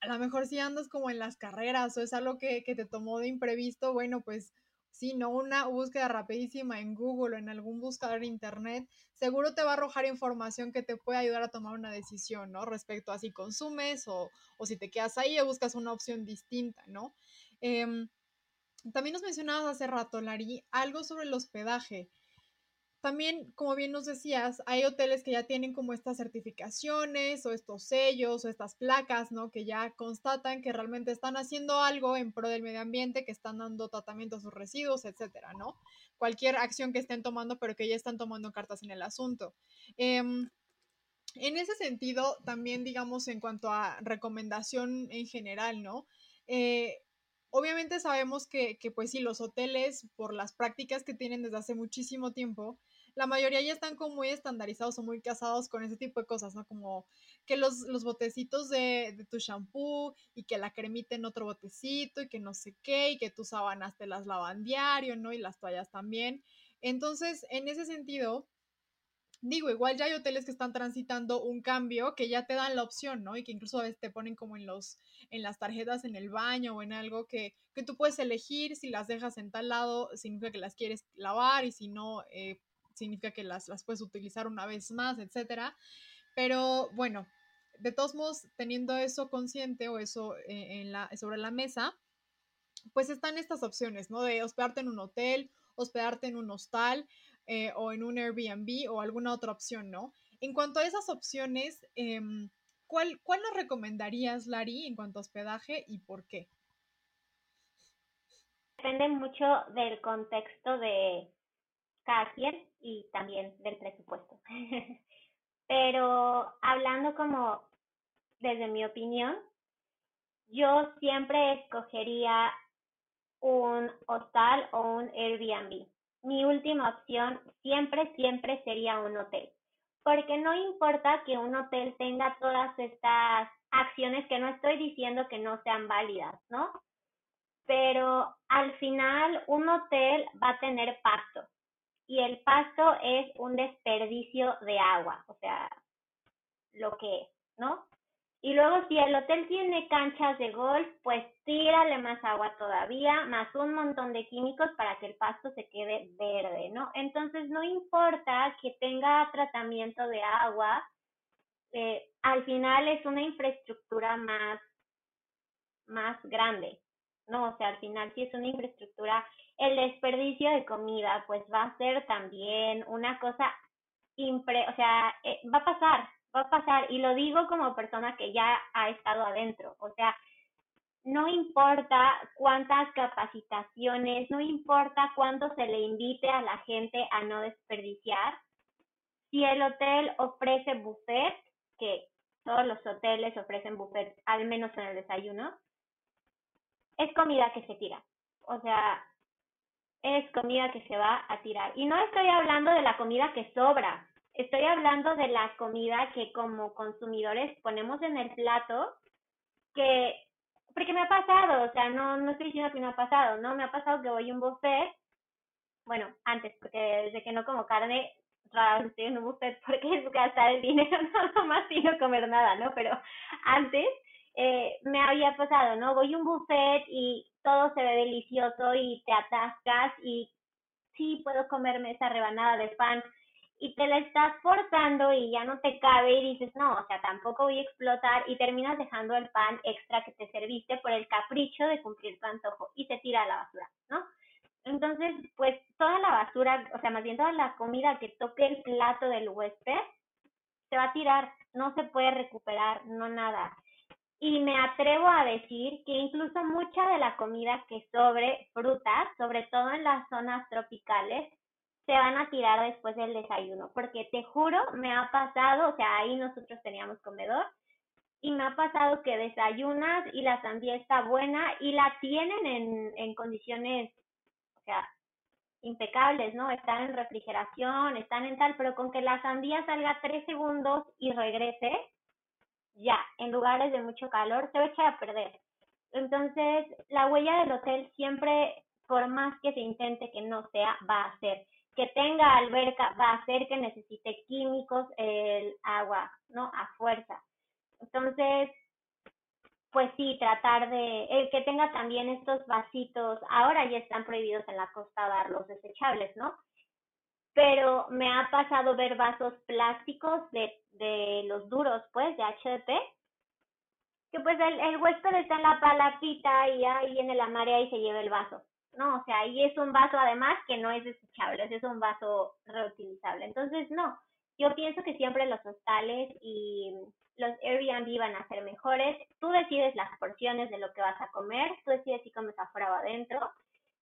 a lo mejor si andas como en las carreras o es algo que, te tomó de imprevisto, bueno, pues si no una búsqueda rapidísima en Google o en algún buscador internet, seguro te va a arrojar información que te puede ayudar a tomar una decisión, ¿no? Respecto a si consumes o, o si te quedas ahí o buscas una opción distinta, ¿no? Em, también nos mencionabas hace rato, Lari, algo sobre el hospedaje. También, como bien nos decías, hay hoteles que ya tienen como estas certificaciones o estos sellos o estas placas, ¿no? Que ya constatan que realmente están haciendo algo en pro del medio ambiente, que están dando tratamiento a sus residuos, etcétera, ¿no? Cualquier acción que estén tomando, pero que ya están tomando cartas en el asunto. Em, en ese sentido, también, digamos, en cuanto a recomendación en general, ¿no? Eh, obviamente sabemos que, que, pues sí, los hoteles, por las prácticas que tienen desde hace muchísimo tiempo, la mayoría ya están como muy estandarizados o muy casados con ese tipo de cosas, ¿no? Como que los, los botecitos de, tu shampoo y que la cremita en otro botecito y que no sé qué y que tus sábanas te las lavan diario, ¿no? Y las toallas también. Entonces, en ese sentido, digo, igual ya hay hoteles que están transitando un cambio que ya te dan la opción, ¿no? Y que incluso a veces te ponen como en los, en las tarjetas en el baño o en algo que, que tú puedes elegir si las dejas en tal lado, significa que las quieres lavar y si no, eh, significa que las, las puedes utilizar una vez más, etcétera. Pero bueno, de todos modos, teniendo eso consciente o eso eh, en la, sobre la mesa, pues están estas opciones, ¿no? De hospedarte en un hotel, hospedarte en un hostal eh, o en un Airbnb o alguna otra opción, ¿no? En cuanto a esas opciones, em, ¿cuál, ¿cuál nos recomendarías, Lari, en cuanto a hospedaje y por qué? Depende mucho del contexto de cada quien y también del presupuesto. Pero hablando como desde mi opinión, yo siempre escogería un hostal o un Airbnb. Mi última opción siempre, siempre sería un hotel. Porque no importa que un hotel tenga todas estas acciones que no estoy diciendo que no sean válidas, ¿no? Pero al final un hotel va a tener pasto y el pasto es un desperdicio de agua, o sea, lo que es, ¿no? Y luego si el hotel tiene canchas de golf, pues tírale más agua todavía, más un montón de químicos para que el pasto se quede verde, ¿no? Entonces no importa que tenga tratamiento de agua, eh, al final es una infraestructura más, más grande, ¿no? O sea, al final sí es una infraestructura, el desperdicio de comida, pues va a ser también una cosa impre, o sea, eh, va a pasar, va a pasar, y lo digo como persona que ya ha estado adentro, o sea, no importa cuántas capacitaciones, no importa cuánto se le invite a la gente a no desperdiciar, si el hotel ofrece buffet, que todos los hoteles ofrecen buffet, al menos en el desayuno, es comida que se tira. O sea, es comida que se va a tirar. Y no estoy hablando de la comida que sobra, estoy hablando de la comida que como consumidores ponemos en el plato, que, porque me ha pasado, o sea, no, no estoy diciendo que no ha pasado, ¿no? Me ha pasado que voy a un buffet, bueno, antes, porque desde que no como carne, raro estoy en un buffet porque es gastar el dinero, no más sino comer nada, ¿no? Pero antes eh, me había pasado, ¿no? Voy a un buffet y todo se ve delicioso y te atascas y sí puedo comerme esa rebanada de pan y te la estás forzando y ya no te cabe y dices, no, o sea, tampoco voy a explotar y terminas dejando el pan extra que te serviste por el capricho de cumplir tu antojo y se tira a la basura, ¿no? Entonces, pues toda la basura, o sea, más bien toda la comida que toque el plato del huésped, se va a tirar, no se puede recuperar, no nada. Y me atrevo a decir que incluso mucha de la comida que sobre frutas, sobre todo en las zonas tropicales, se van a tirar después del desayuno, porque te juro, me ha pasado, o sea, ahí nosotros teníamos comedor, y me ha pasado que desayunas y la sandía está buena y la tienen en, en condiciones, o sea, impecables, ¿no? Están en refrigeración, están en tal, pero con que la sandía salga tres segundos y regrese, ya, en lugares de mucho calor, se va a echar a perder. Entonces, la huella del hotel siempre, por más que se intente que no sea, va a ser. Que tenga alberca va a hacer que necesite químicos el agua, ¿no? A fuerza. Entonces, pues sí, tratar de, el que tenga también estos vasitos, ahora ya están prohibidos en la costa dar los desechables, ¿no? Pero me ha pasado ver vasos plásticos de, de los duros, pues, de HDP, que pues el, el huésped está en la palapita y ahí viene la marea y se lleva el vaso. No, o sea, ahí es un vaso además que no es desechable, es un vaso reutilizable. Entonces, no, yo pienso que siempre los hostales y los Airbnb van a ser mejores. Tú decides las porciones de lo que vas a comer, tú decides si comes afuera o adentro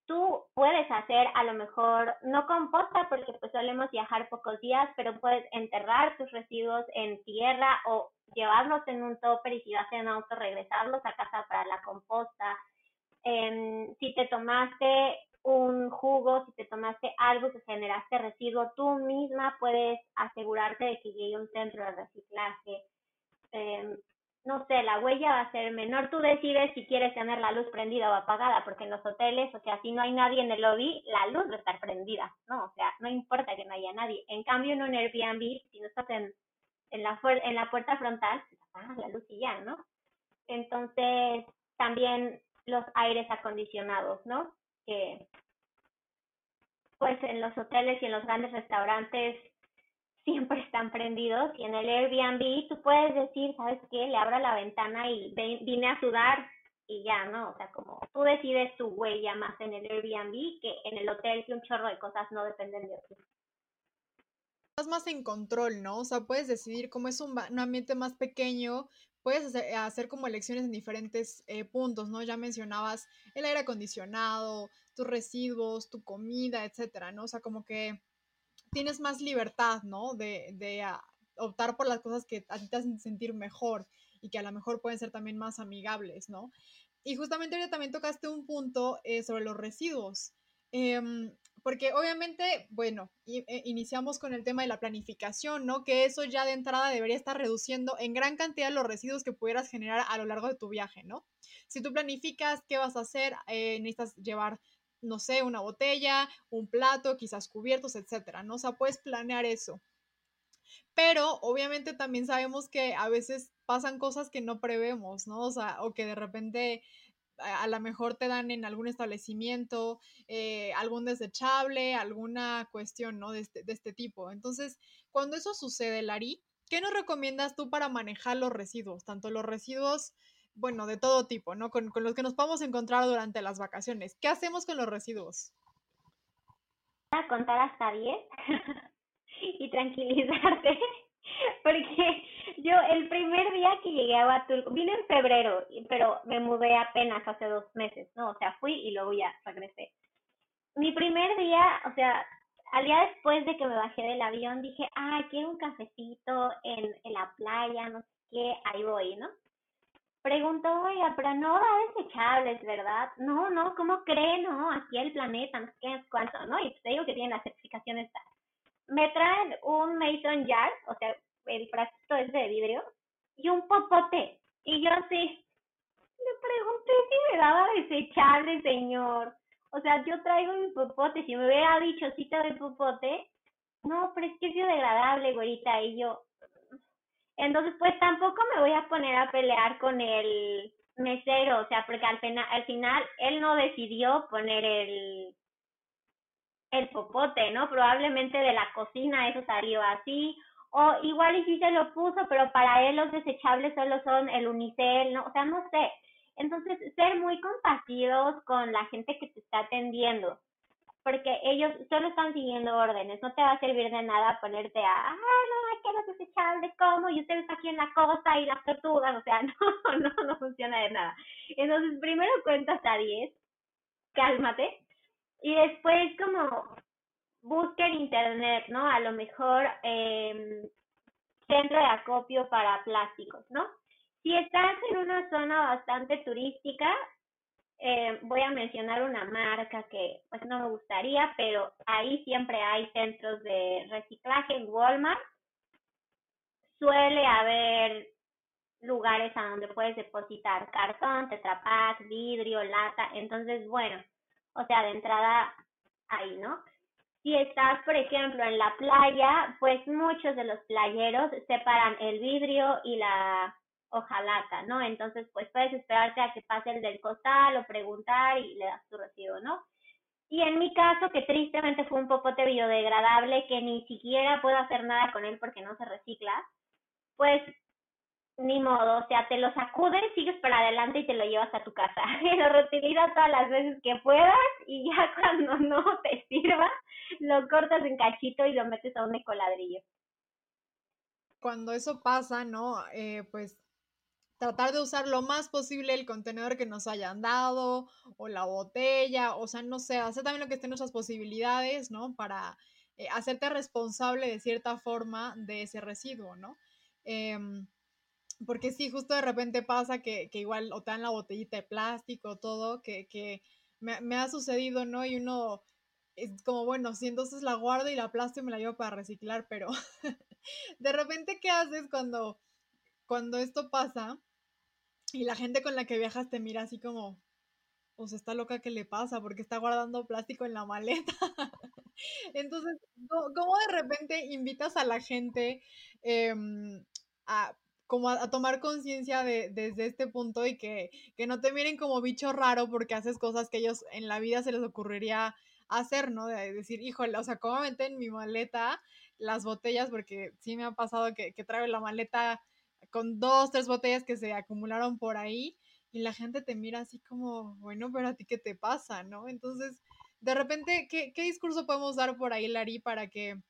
tú puedes hacer a lo mejor, no composta porque pues solemos viajar pocos días, pero puedes enterrar tus residuos en tierra o llevarlos en un topper y si vas en auto regresarlos a casa para la composta. Em, si te tomaste un jugo, si te tomaste algo que generaste residuo, tú misma puedes asegurarte de que llegue un centro de reciclaje. Eh, no sé, la huella va a ser menor. Tú decides si quieres tener la luz prendida o apagada, porque en los hoteles, o sea, si no hay nadie en el lobby, la luz va a estar prendida, ¿no? O sea, no importa que no haya nadie. En cambio, en un Airbnb, si no estás en, en, la, en la puerta frontal, se apaga la luz y ya, ¿no? Entonces, también los aires acondicionados, ¿no? Que, pues en los hoteles y en los grandes restaurantes siempre están prendidos y en el Airbnb tú puedes decir, ¿sabes qué? Le abro la ventana y vine a sudar y ya, ¿no? O sea, como tú decides tu huella más en el Airbnb que en el hotel que un chorro de cosas no dependen de ti. Estás más en control, ¿no? O sea, puedes decidir cómo es un, ambiente más pequeño, puedes hacer, como elecciones en diferentes eh, puntos, ¿no? Ya mencionabas el aire acondicionado, tus residuos, tu comida, etcétera, ¿no? O sea, como que tienes más libertad, ¿no? De, de ah, optar por las cosas que a ti te hacen sentir mejor y que a lo mejor pueden ser también más amigables, ¿no? Y justamente ahorita también tocaste un punto eh, sobre los residuos. Em, porque obviamente, bueno, eh, iniciamos con el tema de la planificación, ¿no? Que eso ya de entrada debería estar reduciendo en gran cantidad los residuos que pudieras generar a lo largo de tu viaje, ¿no? Si tú planificas qué vas a hacer, eh, necesitas llevar, no sé, una botella, un plato, quizás cubiertos, etcétera, ¿no? O sea, puedes planear eso. Pero obviamente también sabemos que a veces pasan cosas que no prevemos, ¿no? O sea, o que de repente a, lo mejor te dan en algún establecimiento eh, algún desechable, alguna cuestión, ¿no? De este, de este tipo. Entonces, cuando eso sucede, Lari, ¿qué nos recomiendas tú para manejar los residuos? Tanto los residuos, bueno, de todo tipo, ¿no? Con, con los que nos podemos encontrar durante las vacaciones. ¿Qué hacemos con los residuos? A contar hasta 10 y tranquilizarte, porque yo el primer día que llegué a Huatulco, vine en febrero, pero me mudé apenas hace dos meses, ¿no? O sea, fui y luego ya regresé. Mi primer día, o sea, al día después de que me bajé del avión, dije, ah, quiero un cafecito en, en la playa, no sé qué, ahí voy, ¿no? Preguntó, oiga, pero no da desechables, ¿verdad? No, no, ¿cómo cree? No, aquí el planeta, no sé qué, cuánto, ¿no? Y te digo que tienen las certificaciones. Me traen un Mason Jar, o sea, el frasco es de vidrio, y un popote. Y yo así, le pregunté si me daba desechable, señor. O sea, yo traigo mi popote, si me hubiera dicho si te popote, no, pero es que es biodegradable, güerita, y yo, entonces pues tampoco me voy a poner a pelear con el mesero, o sea, porque al, final, al final él no decidió poner el, el popote, ¿no? Probablemente de la cocina eso salió así, o igual y sí se lo puso, pero para él los desechables solo son el unicel, ¿no? O sea, no sé. Entonces, ser muy compasivos con la gente que te está atendiendo, porque ellos solo están siguiendo órdenes, no te va a servir de nada ponerte a, ah, no, hay que los desechables, ¿cómo? Y ustedes aquí en la costa y las tortugas, o sea, no, no, no funciona de nada. Entonces, primero cuenta hasta 10, cálmate, y después como busca en internet, ¿no? A lo mejor eh, centro de acopio para plásticos, ¿no? Si estás en una zona bastante turística, eh, voy a mencionar una marca que pues no me gustaría, pero ahí siempre hay centros de reciclaje en Walmart. Suele haber lugares a donde puedes depositar cartón, tetrapack, vidrio, lata, entonces bueno, o sea, de entrada ahí, ¿no? Si estás, por ejemplo, en la playa, pues muchos de los playeros separan el vidrio y la hojalata, ¿no? Entonces, pues puedes esperarte a que pase el del costal o preguntar y le das tu recibo, ¿no? Y en mi caso, que tristemente fue un popote biodegradable que ni siquiera puedo hacer nada con él porque no se recicla, pues ni modo, o sea, te lo sacudes, sigues para adelante y te lo llevas a tu casa. Y lo reutilizas todas las veces que puedas y ya cuando no te sirva, lo cortas en cachito y lo metes a un ecoladrillo. Cuando eso pasa, ¿no? Eh, pues tratar de usar lo más posible el contenedor que nos hayan dado o la botella, o sea, no sé, hacer también lo que esté en nuestras posibilidades, ¿no? Para eh, hacerte responsable de cierta forma de ese residuo, ¿no? Em, porque sí, justo de repente pasa que, igual o te dan la botellita de plástico, todo, que, que me, me, ha sucedido, ¿no? Y uno es como, bueno, sí, entonces la guardo y la aplasto y me la llevo para reciclar, pero de repente, ¿qué haces cuando, cuando esto pasa y la gente con la que viajas te mira así como, pues está loca que le pasa porque está guardando plástico en la maleta. Entonces, ¿cómo de repente invitas a la gente eh, a como a, tomar conciencia de, desde este punto y que, que, no te miren como bicho raro porque haces cosas que ellos en la vida se les ocurriría hacer, ¿no? De decir, híjole, o sea, ¿cómo en mi maleta las botellas, porque sí me ha pasado que, que traigo la maleta con dos, tres botellas que se acumularon por ahí y la gente te mira así como, bueno, pero a ti qué te pasa, ¿no? Entonces, de repente, ¿qué, qué discurso podemos dar por ahí, Lari, para que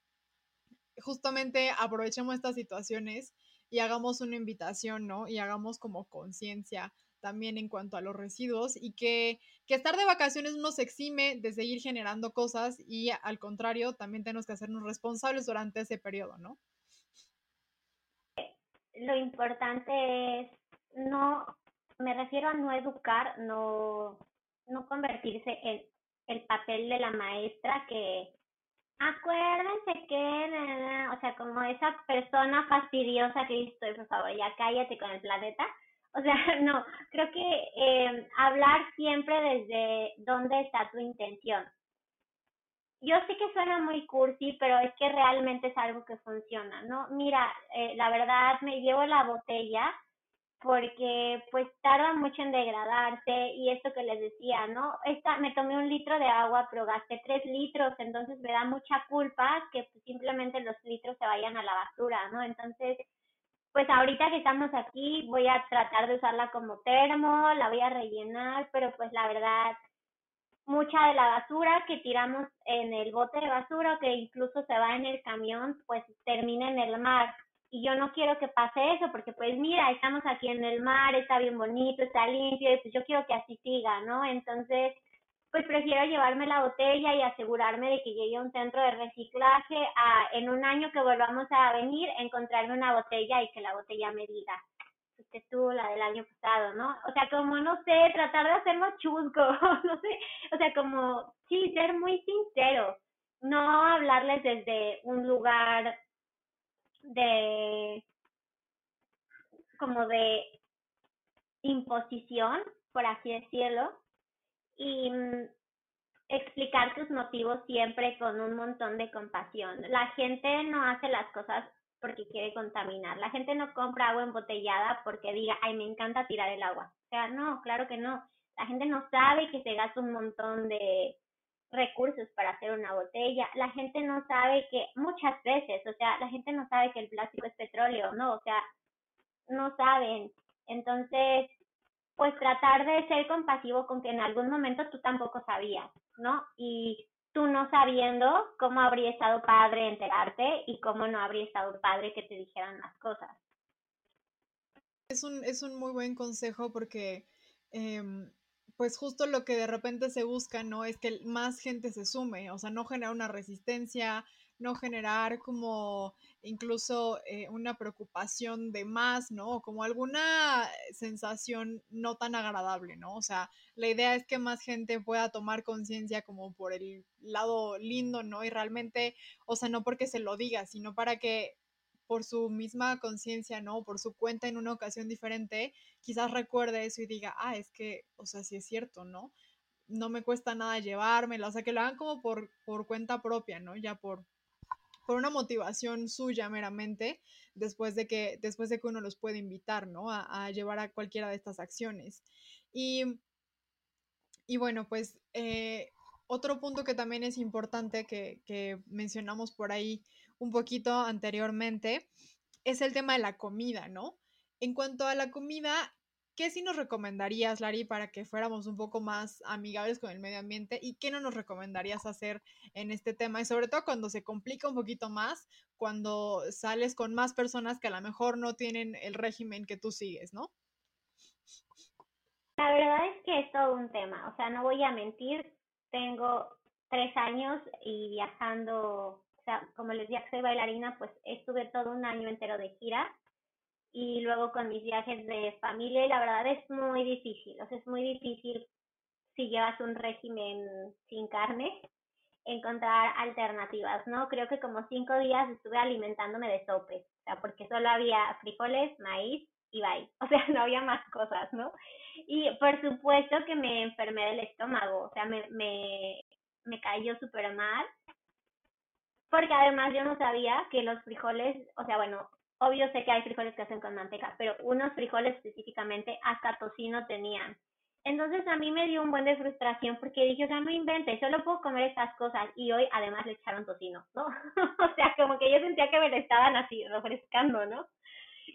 justamente aprovechemos estas situaciones y hagamos una invitación, ¿no? Y hagamos como conciencia también en cuanto a los residuos y que, que, estar de vacaciones nos exime de seguir generando cosas y al contrario, también tenemos que hacernos responsables durante ese periodo, ¿no? Lo importante es no, me refiero a no educar, no, no convertirse en el papel de la maestra que acuérdense que, o sea, como esa persona fastidiosa que dice, por favor, ya cállate con el planeta. O sea, no, creo que eh, hablar siempre desde dónde está tu intención. Yo sé que suena muy cursi, pero es que realmente es algo que funciona, ¿no? Mira, eh, la verdad me llevo la botella porque pues tarda mucho en degradarse y esto que les decía, ¿no? Esta, me tomé un litro de agua, pero gasté tres litros, entonces me da mucha culpa que pues, simplemente los litros se vayan a la basura, ¿no? Entonces, pues ahorita que estamos aquí voy a tratar de usarla como termo, la voy a rellenar, pero pues la verdad, mucha de la basura que tiramos en el bote de basura, que incluso se va en el camión, pues termina en el mar y yo no quiero que pase eso, porque pues mira, estamos aquí en el mar, está bien bonito, está limpio, y pues yo quiero que así siga, ¿no? Entonces, pues prefiero llevarme la botella y asegurarme de que llegue a un centro de reciclaje, a, en un año que volvamos a venir, encontrarme una botella y que la botella me diga, usted tuvo la del año pasado, ¿no? O sea, como, no sé, tratar de hacerlo chusco, no sé, o sea, como, sí, ser muy sincero, no hablarles desde un lugar de como de imposición, por así decirlo, y mm, explicar tus motivos siempre con un montón de compasión. La gente no hace las cosas porque quiere contaminar. La gente no compra agua embotellada porque diga, ay, me encanta tirar el agua. O sea, no, claro que no. La gente no sabe que se gasta un montón de recursos para hacer una botella. La gente no sabe que muchas veces, o sea, la gente no sabe que el plástico es petróleo, ¿no? O sea, no saben. Entonces, pues tratar de ser compasivo con que en algún momento tú tampoco sabías, ¿no? Y tú no sabiendo cómo habría estado padre enterarte y cómo no habría estado padre que te dijeran las cosas. Es un, es un muy buen consejo porque em, pues justo lo que de repente se busca, ¿no? Es que más gente se sume, o sea, no generar una resistencia, no generar como incluso eh, una preocupación de más, ¿no? Como alguna sensación no tan agradable, ¿no? O sea, la idea es que más gente pueda tomar conciencia como por el lado lindo, ¿no? Y realmente, o sea, no porque se lo diga, sino para que por su misma conciencia, ¿no? Por su cuenta en una ocasión diferente, quizás recuerde eso y diga, ah, es que, o sea, sí es cierto, ¿no? No me cuesta nada llevármela, o sea, que lo hagan como por, por cuenta propia, ¿no? Ya por, por una motivación suya meramente, después de que, después de que uno los puede invitar, ¿no? A, llevar a cualquiera de estas acciones. Y, y bueno, pues eh, otro punto que también es importante que, que mencionamos por ahí un poquito anteriormente, es el tema de la comida, ¿no? En cuanto a la comida, ¿qué sí nos recomendarías, Lari, para que fuéramos un poco más amigables con el medio ambiente? ¿Y qué no nos recomendarías hacer en este tema? Y sobre todo cuando se complica un poquito más, cuando sales con más personas que a lo mejor no tienen el régimen que tú sigues, ¿no? La verdad es que es todo un tema, o sea, no voy a mentir, tengo tres años y viajando o sea, como les dije soy bailarina, pues estuve todo un año entero de gira y luego con mis viajes de familia y la verdad es muy difícil, o sea, es muy difícil si llevas un régimen sin carne, encontrar alternativas, ¿no? Creo que como cinco días estuve alimentándome de sopes, o sea, porque solo había frijoles, maíz y bye, o sea, no había más cosas, ¿no? Y por supuesto que me enfermé del estómago, o sea, me, me, me cayó súper mal porque además yo no sabía que los frijoles, o sea, bueno, obvio sé que hay frijoles que hacen con manteca, pero unos frijoles específicamente hasta tocino tenían. Entonces a mí me dio un buen de frustración porque dije, o sea, no invente, solo puedo comer estas cosas y hoy además le echaron tocino, ¿no? o sea, como que yo sentía que me le estaban así refrescando, ¿no?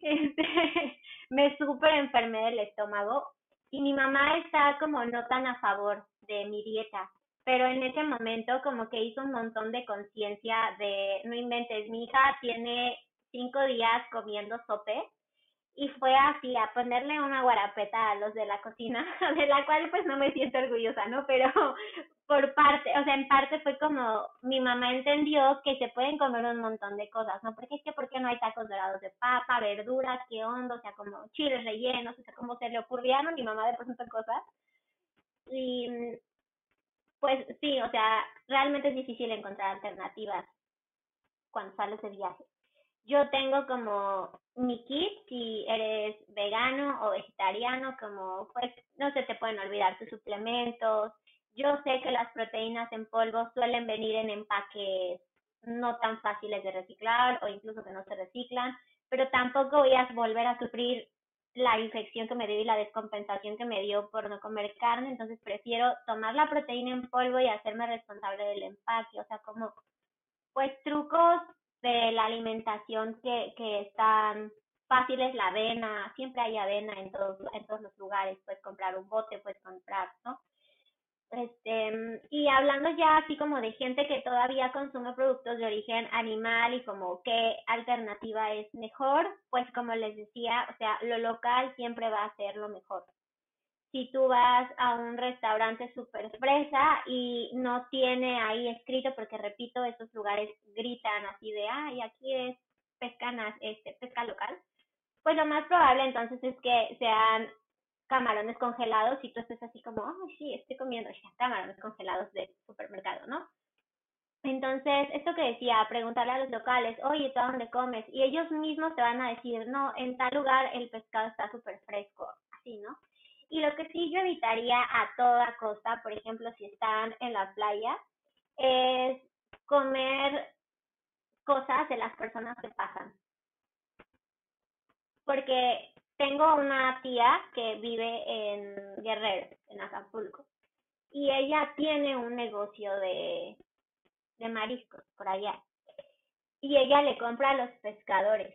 Este, me súper enfermé del estómago y mi mamá está como no tan a favor de mi dieta, pero en ese momento como que hizo un montón de conciencia de, no inventes, mi hija tiene cinco días comiendo sope y fue así a ponerle una guarapeta a los de la cocina, de la cual pues no me siento orgullosa, ¿no? Pero por parte, o sea, en parte fue como mi mamá entendió que se pueden comer un montón de cosas, ¿no? Porque es que, ¿por qué no hay tacos dorados de papa, verduras, qué onda? O sea, como chiles rellenos, o sea, como se le ocurrieron mi mamá de pronto cosas. Y pues sí, o sea, realmente es difícil encontrar alternativas cuando sales de viaje yo tengo como mi kit si eres vegano o vegetariano, como pues no se te pueden olvidar tus suplementos. Yo sé que las proteínas en polvo suelen venir en empaques no tan fáciles de reciclar o incluso que no se reciclan, pero tampoco voy a volver a sufrir la infección que me dio y la descompensación que me dio por no comer carne, entonces prefiero tomar la proteína en polvo y hacerme responsable del empaque, o sea, como pues trucos de la alimentación que, que están fáciles, la avena, siempre hay avena en todos, en todos los lugares, puedes comprar un bote, puedes comprar, ¿no? Este, y hablando ya así como de gente que todavía consume productos de origen animal y como qué alternativa es mejor, pues como les decía, o sea, lo local siempre va a ser lo mejor si tú vas a un restaurante súper fresa y no tiene ahí escrito, porque repito, esos lugares gritan así de, ay, aquí es pesca, este, pesca local, pues lo más probable entonces es que sean camarones congelados y tú estés así como, ay, sí, estoy comiendo camarones congelados de supermercado, ¿no? Entonces, esto que decía, preguntarle a los locales, oye, ¿tú a dónde comes? Y ellos mismos te van a decir, no, en tal lugar el pescado está súper fresco, así, ¿no? Y lo que sí yo evitaría a toda costa, por ejemplo, si están en la playa, es comer cosas de las personas que pasan. Porque tengo una tía que vive en Guerrero, en Acapulco, y ella tiene un negocio de, de mariscos por allá. Y ella le compra a los pescadores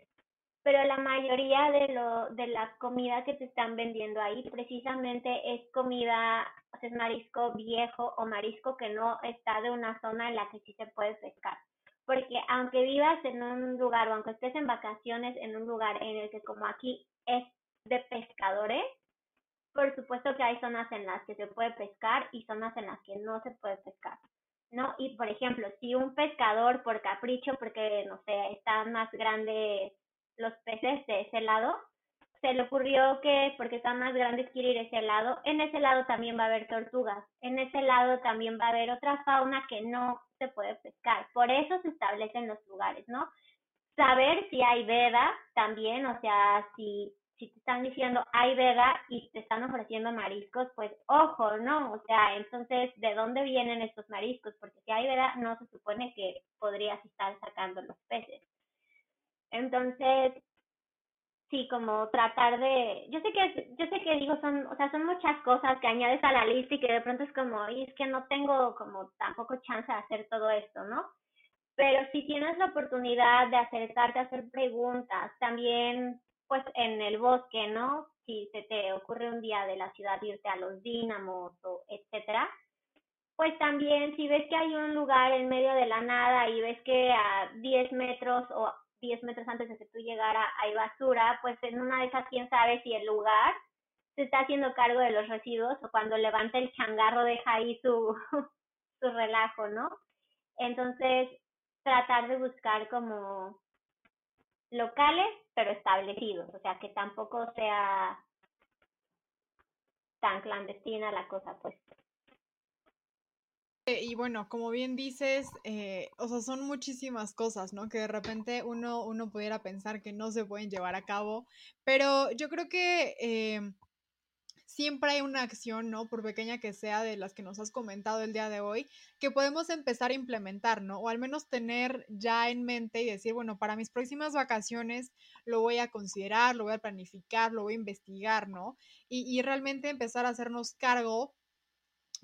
pero la mayoría de lo de la comida que te están vendiendo ahí precisamente es comida, o sea, es marisco viejo o marisco que no está de una zona en la que sí se puede pescar. Porque aunque vivas en un lugar o aunque estés en vacaciones en un lugar en el que como aquí es de pescadores, por supuesto que hay zonas en las que se puede pescar y zonas en las que no se puede pescar. ¿no? Y por ejemplo, si un pescador por capricho, porque no sé, está más grande los peces de ese lado, se le ocurrió que porque están más grandes quiere ir ese lado, en ese lado también va a haber tortugas, en ese lado también va a haber otra fauna que no se puede pescar, por eso se establecen los lugares, ¿no? Saber si hay veda también, o sea, si, si te están diciendo hay veda y te están ofreciendo mariscos, pues ojo, ¿no? O sea, entonces, ¿de dónde vienen estos mariscos? Porque si hay veda, no se supone que podrías estar sacando los peces. Entonces, sí, como tratar de, yo sé que, yo sé que digo, son, o sea, son muchas cosas que añades a la lista y que de pronto es como, y es que no tengo como tampoco chance de hacer todo esto, ¿no? Pero si tienes la oportunidad de acercarte a hacer preguntas, también, pues en el bosque, ¿no? Si se te ocurre un día de la ciudad irte a los dínamos o etcétera, pues también si ves que hay un lugar en medio de la nada y ves que a 10 metros o 10 metros antes de que tú llegara hay basura, pues en una de esas, quién sabe si el lugar se está haciendo cargo de los residuos o cuando levanta el changarro deja ahí su, su relajo, ¿no? Entonces, tratar de buscar como locales, pero establecidos, o sea, que tampoco sea tan clandestina la cosa, pues. Y bueno, como bien dices, eh, o sea, son muchísimas cosas, ¿no? Que de repente uno, uno pudiera pensar que no se pueden llevar a cabo, pero yo creo que eh, siempre hay una acción, ¿no? Por pequeña que sea de las que nos has comentado el día de hoy, que podemos empezar a implementar, ¿no? O al menos tener ya en mente y decir, bueno, para mis próximas vacaciones lo voy a considerar, lo voy a planificar, lo voy a investigar, ¿no? Y realmente empezar a hacernos cargo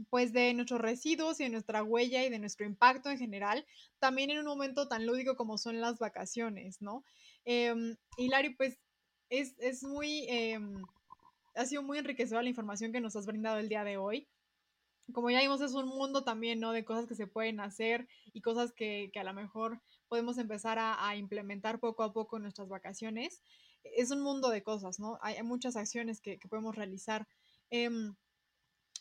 pues de nuestros residuos y de nuestra huella y de nuestro impacto en general, también en un momento tan lúdico como son las vacaciones, ¿no? Eh, pues es, es muy, em, ha sido muy enriquecedora la información que nos has brindado el día de hoy. Como ya vimos, es un mundo también, ¿no? De cosas que se pueden hacer y cosas que, que a lo mejor podemos empezar a, implementar poco a poco en nuestras vacaciones. Es un mundo de cosas, ¿no? Hay, muchas acciones que, que podemos realizar. Eh,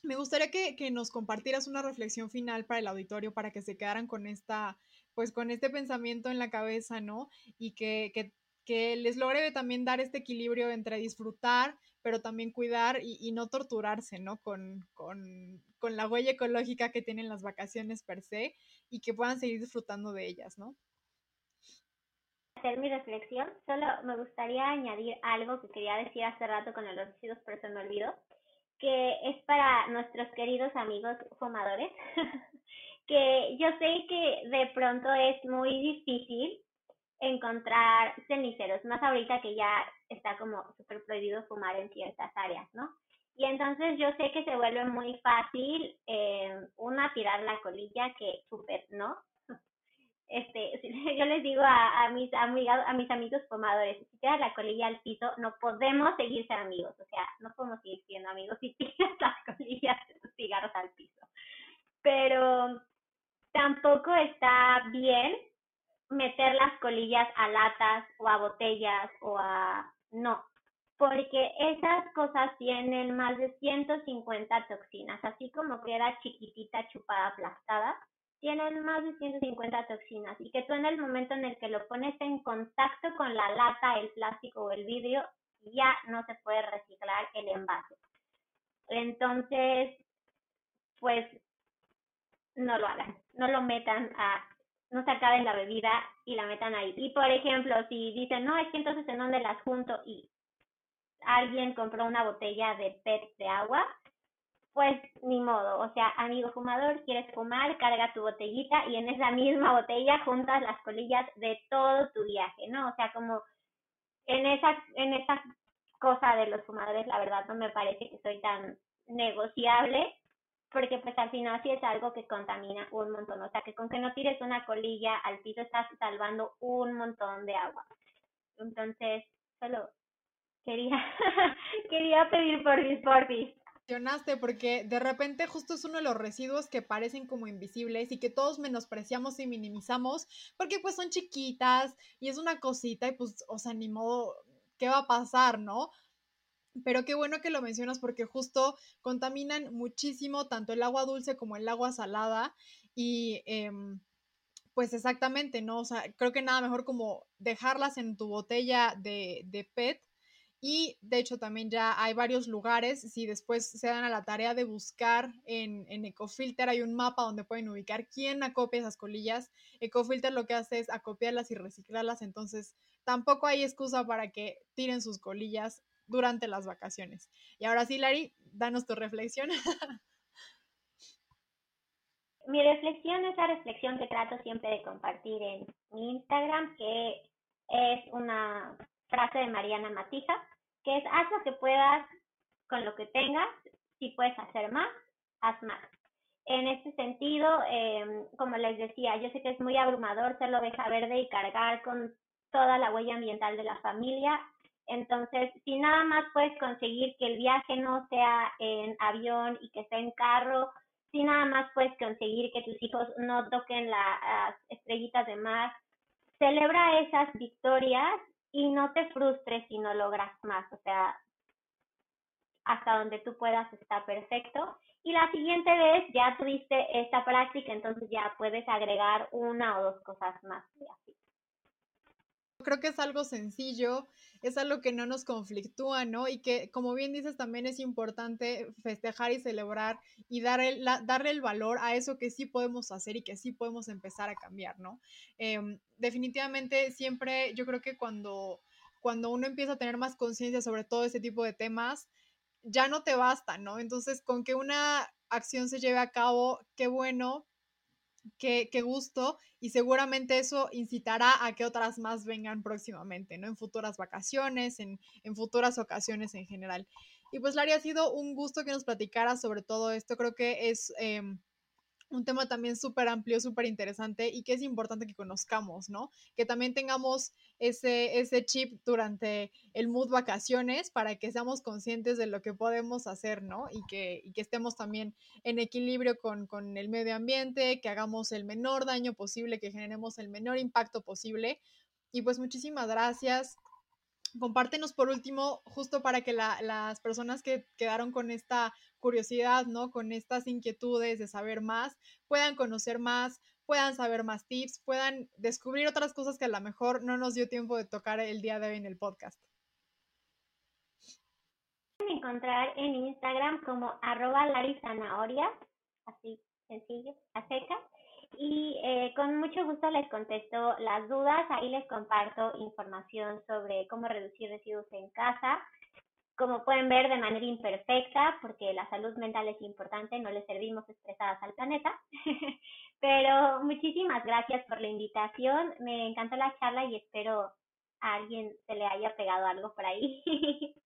me gustaría que, que, nos compartieras una reflexión final para el auditorio, para que se quedaran con esta, pues con este pensamiento en la cabeza, ¿no? Y que, que, que les logre también dar este equilibrio entre disfrutar, pero también cuidar y, y no torturarse, ¿no? Con, con, con, la huella ecológica que tienen las vacaciones per se y que puedan seguir disfrutando de ellas, ¿no? Hacer mi reflexión, solo me gustaría añadir algo que quería decir hace rato con los residuos, pero se me olvidó que es para nuestros queridos amigos fumadores, que yo sé que de pronto es muy difícil encontrar ceniceros, más ahorita que ya está como súper prohibido fumar en ciertas áreas, ¿no? Y entonces yo sé que se vuelve muy fácil, eh, una, tirar la colilla, que súper, ¿no? Este, yo les digo a, mis amigas, a mis amigos fumadores, si tiras la colilla al piso, no podemos seguir ser amigos, o sea, no podemos seguir siendo amigos si tiras las colillas de tus cigarros al piso. Pero tampoco está bien meter las colillas a latas o a botellas o a... no, porque esas cosas tienen más de 150 toxinas, así como queda chiquitita, chupada, aplastada, tienen más de 150 toxinas y que tú en el momento en el que lo pones en contacto con la lata, el plástico o el vidrio, ya no se puede reciclar el envase. Entonces, pues no lo hagan, no lo metan a, no se acaben la bebida y la metan ahí. Y por ejemplo, si dicen, no, es que entonces en dónde las junto y alguien compró una botella de PET de agua, pues ni modo, o sea, amigo fumador, quieres fumar, carga tu botellita y en esa misma botella juntas las colillas de todo tu viaje, ¿no? O sea, como en esa, en esa cosa de los fumadores, la verdad no me parece que soy tan negociable, porque pues al final sí es algo que contamina un montón, o sea, que con que no tires una colilla al piso estás salvando un montón de agua. Entonces, solo quería, quería pedir por mis porfis porque de repente justo es uno de los residuos que parecen como invisibles y que todos menospreciamos y minimizamos porque pues son chiquitas y es una cosita y pues, o sea, ni modo, ¿qué va a pasar, no? Pero qué bueno que lo mencionas porque justo contaminan muchísimo tanto el agua dulce como el agua salada y eh, pues exactamente, ¿no? O sea, creo que nada mejor como dejarlas en tu botella de, de PET y de hecho también ya hay varios lugares, si después se dan a la tarea de buscar en, en, Ecofilter, hay un mapa donde pueden ubicar quién acopia esas colillas. Ecofilter lo que hace es acopiarlas y reciclarlas, entonces tampoco hay excusa para que tiren sus colillas durante las vacaciones. Y ahora sí, Lari, danos tu reflexión. Mi reflexión es la reflexión que trato siempre de compartir en mi Instagram, que es una frase de Mariana Matija, que es haz lo que puedas con lo que tengas, si puedes hacer más, haz más. En este sentido, eh, como les decía, yo sé que es muy abrumador ser la oveja verde y cargar con toda la huella ambiental de la familia. Entonces, si nada más puedes conseguir que el viaje no sea en avión y que sea en carro, si nada más puedes conseguir que tus hijos no toquen las estrellitas de mar, celebra esas victorias y no te frustres si no logras más, o sea, hasta donde tú puedas está perfecto. Y la siguiente vez ya tuviste esta práctica, entonces ya puedes agregar una o dos cosas más. Creo que es algo sencillo, es algo que no nos conflictúa, ¿no? Y que, como bien dices, también es importante festejar y celebrar y dar el, la, darle el valor a eso que sí podemos hacer y que sí podemos empezar a cambiar, ¿no? Eh, definitivamente siempre, yo creo que cuando, cuando uno empieza a tener más conciencia sobre todo ese tipo de temas, ya no te basta, ¿no? Entonces, con que una acción se lleve a cabo, qué bueno, qué, qué, gusto y seguramente eso incitará a que otras más vengan próximamente, ¿no? En futuras vacaciones, en, en futuras ocasiones en general. Y pues, Larry, ha sido un gusto que nos platicara sobre todo esto. Creo que es... Eh, un tema también súper amplio, súper interesante y que es importante que conozcamos, ¿no? Que también tengamos ese, ese chip durante el mood vacaciones para que seamos conscientes de lo que podemos hacer, ¿no? Y que, y que estemos también en equilibrio con, con el medio ambiente, que hagamos el menor daño posible, que generemos el menor impacto posible. Y pues muchísimas gracias compártenos por último, justo para que la, las personas que quedaron con esta curiosidad, ¿no? Con estas inquietudes de saber más, puedan conocer más, puedan saber más tips, puedan descubrir otras cosas que a lo mejor no nos dio tiempo de tocar el día de hoy en el podcast. Pueden encontrar en Instagram como arroba larizanahoria, así sencillo, a y eh, con mucho gusto les contesto las dudas. Ahí les comparto información sobre cómo reducir residuos en casa. Como pueden ver, de manera imperfecta, porque la salud mental es importante, no les servimos expresadas al planeta. Pero muchísimas gracias por la invitación. Me encantó la charla y espero a alguien se le haya pegado algo por ahí.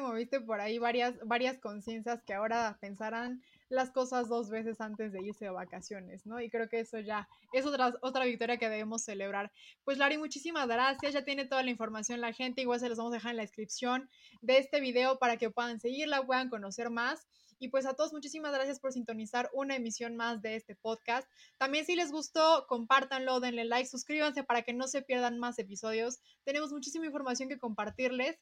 moviste por ahí varias, varias conciencias que ahora pensarán las cosas dos veces antes de irse de vacaciones, ¿no? Y creo que eso ya es otra, otra victoria que debemos celebrar. Pues Lari, muchísimas gracias, ya tiene toda la información la gente, igual se los vamos a dejar en la descripción de este video para que puedan seguirla, puedan conocer más. Y pues a todos muchísimas gracias por sintonizar una emisión más de este podcast. También si les gustó, compártanlo, denle like, suscríbanse para que no se pierdan más episodios. Tenemos muchísima información que compartirles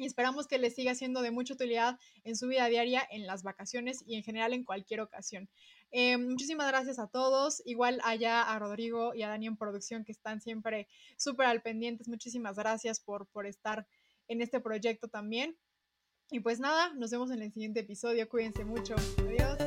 y esperamos que les siga siendo de mucha utilidad en su vida diaria, en las vacaciones y en general en cualquier ocasión. Eh, muchísimas gracias a todos, igual allá a Rodrigo y a Dani en producción que están siempre súper al pendientes. Muchísimas gracias por, por estar en este proyecto también. Y pues nada, nos vemos en el siguiente episodio. Cuídense mucho. Adiós.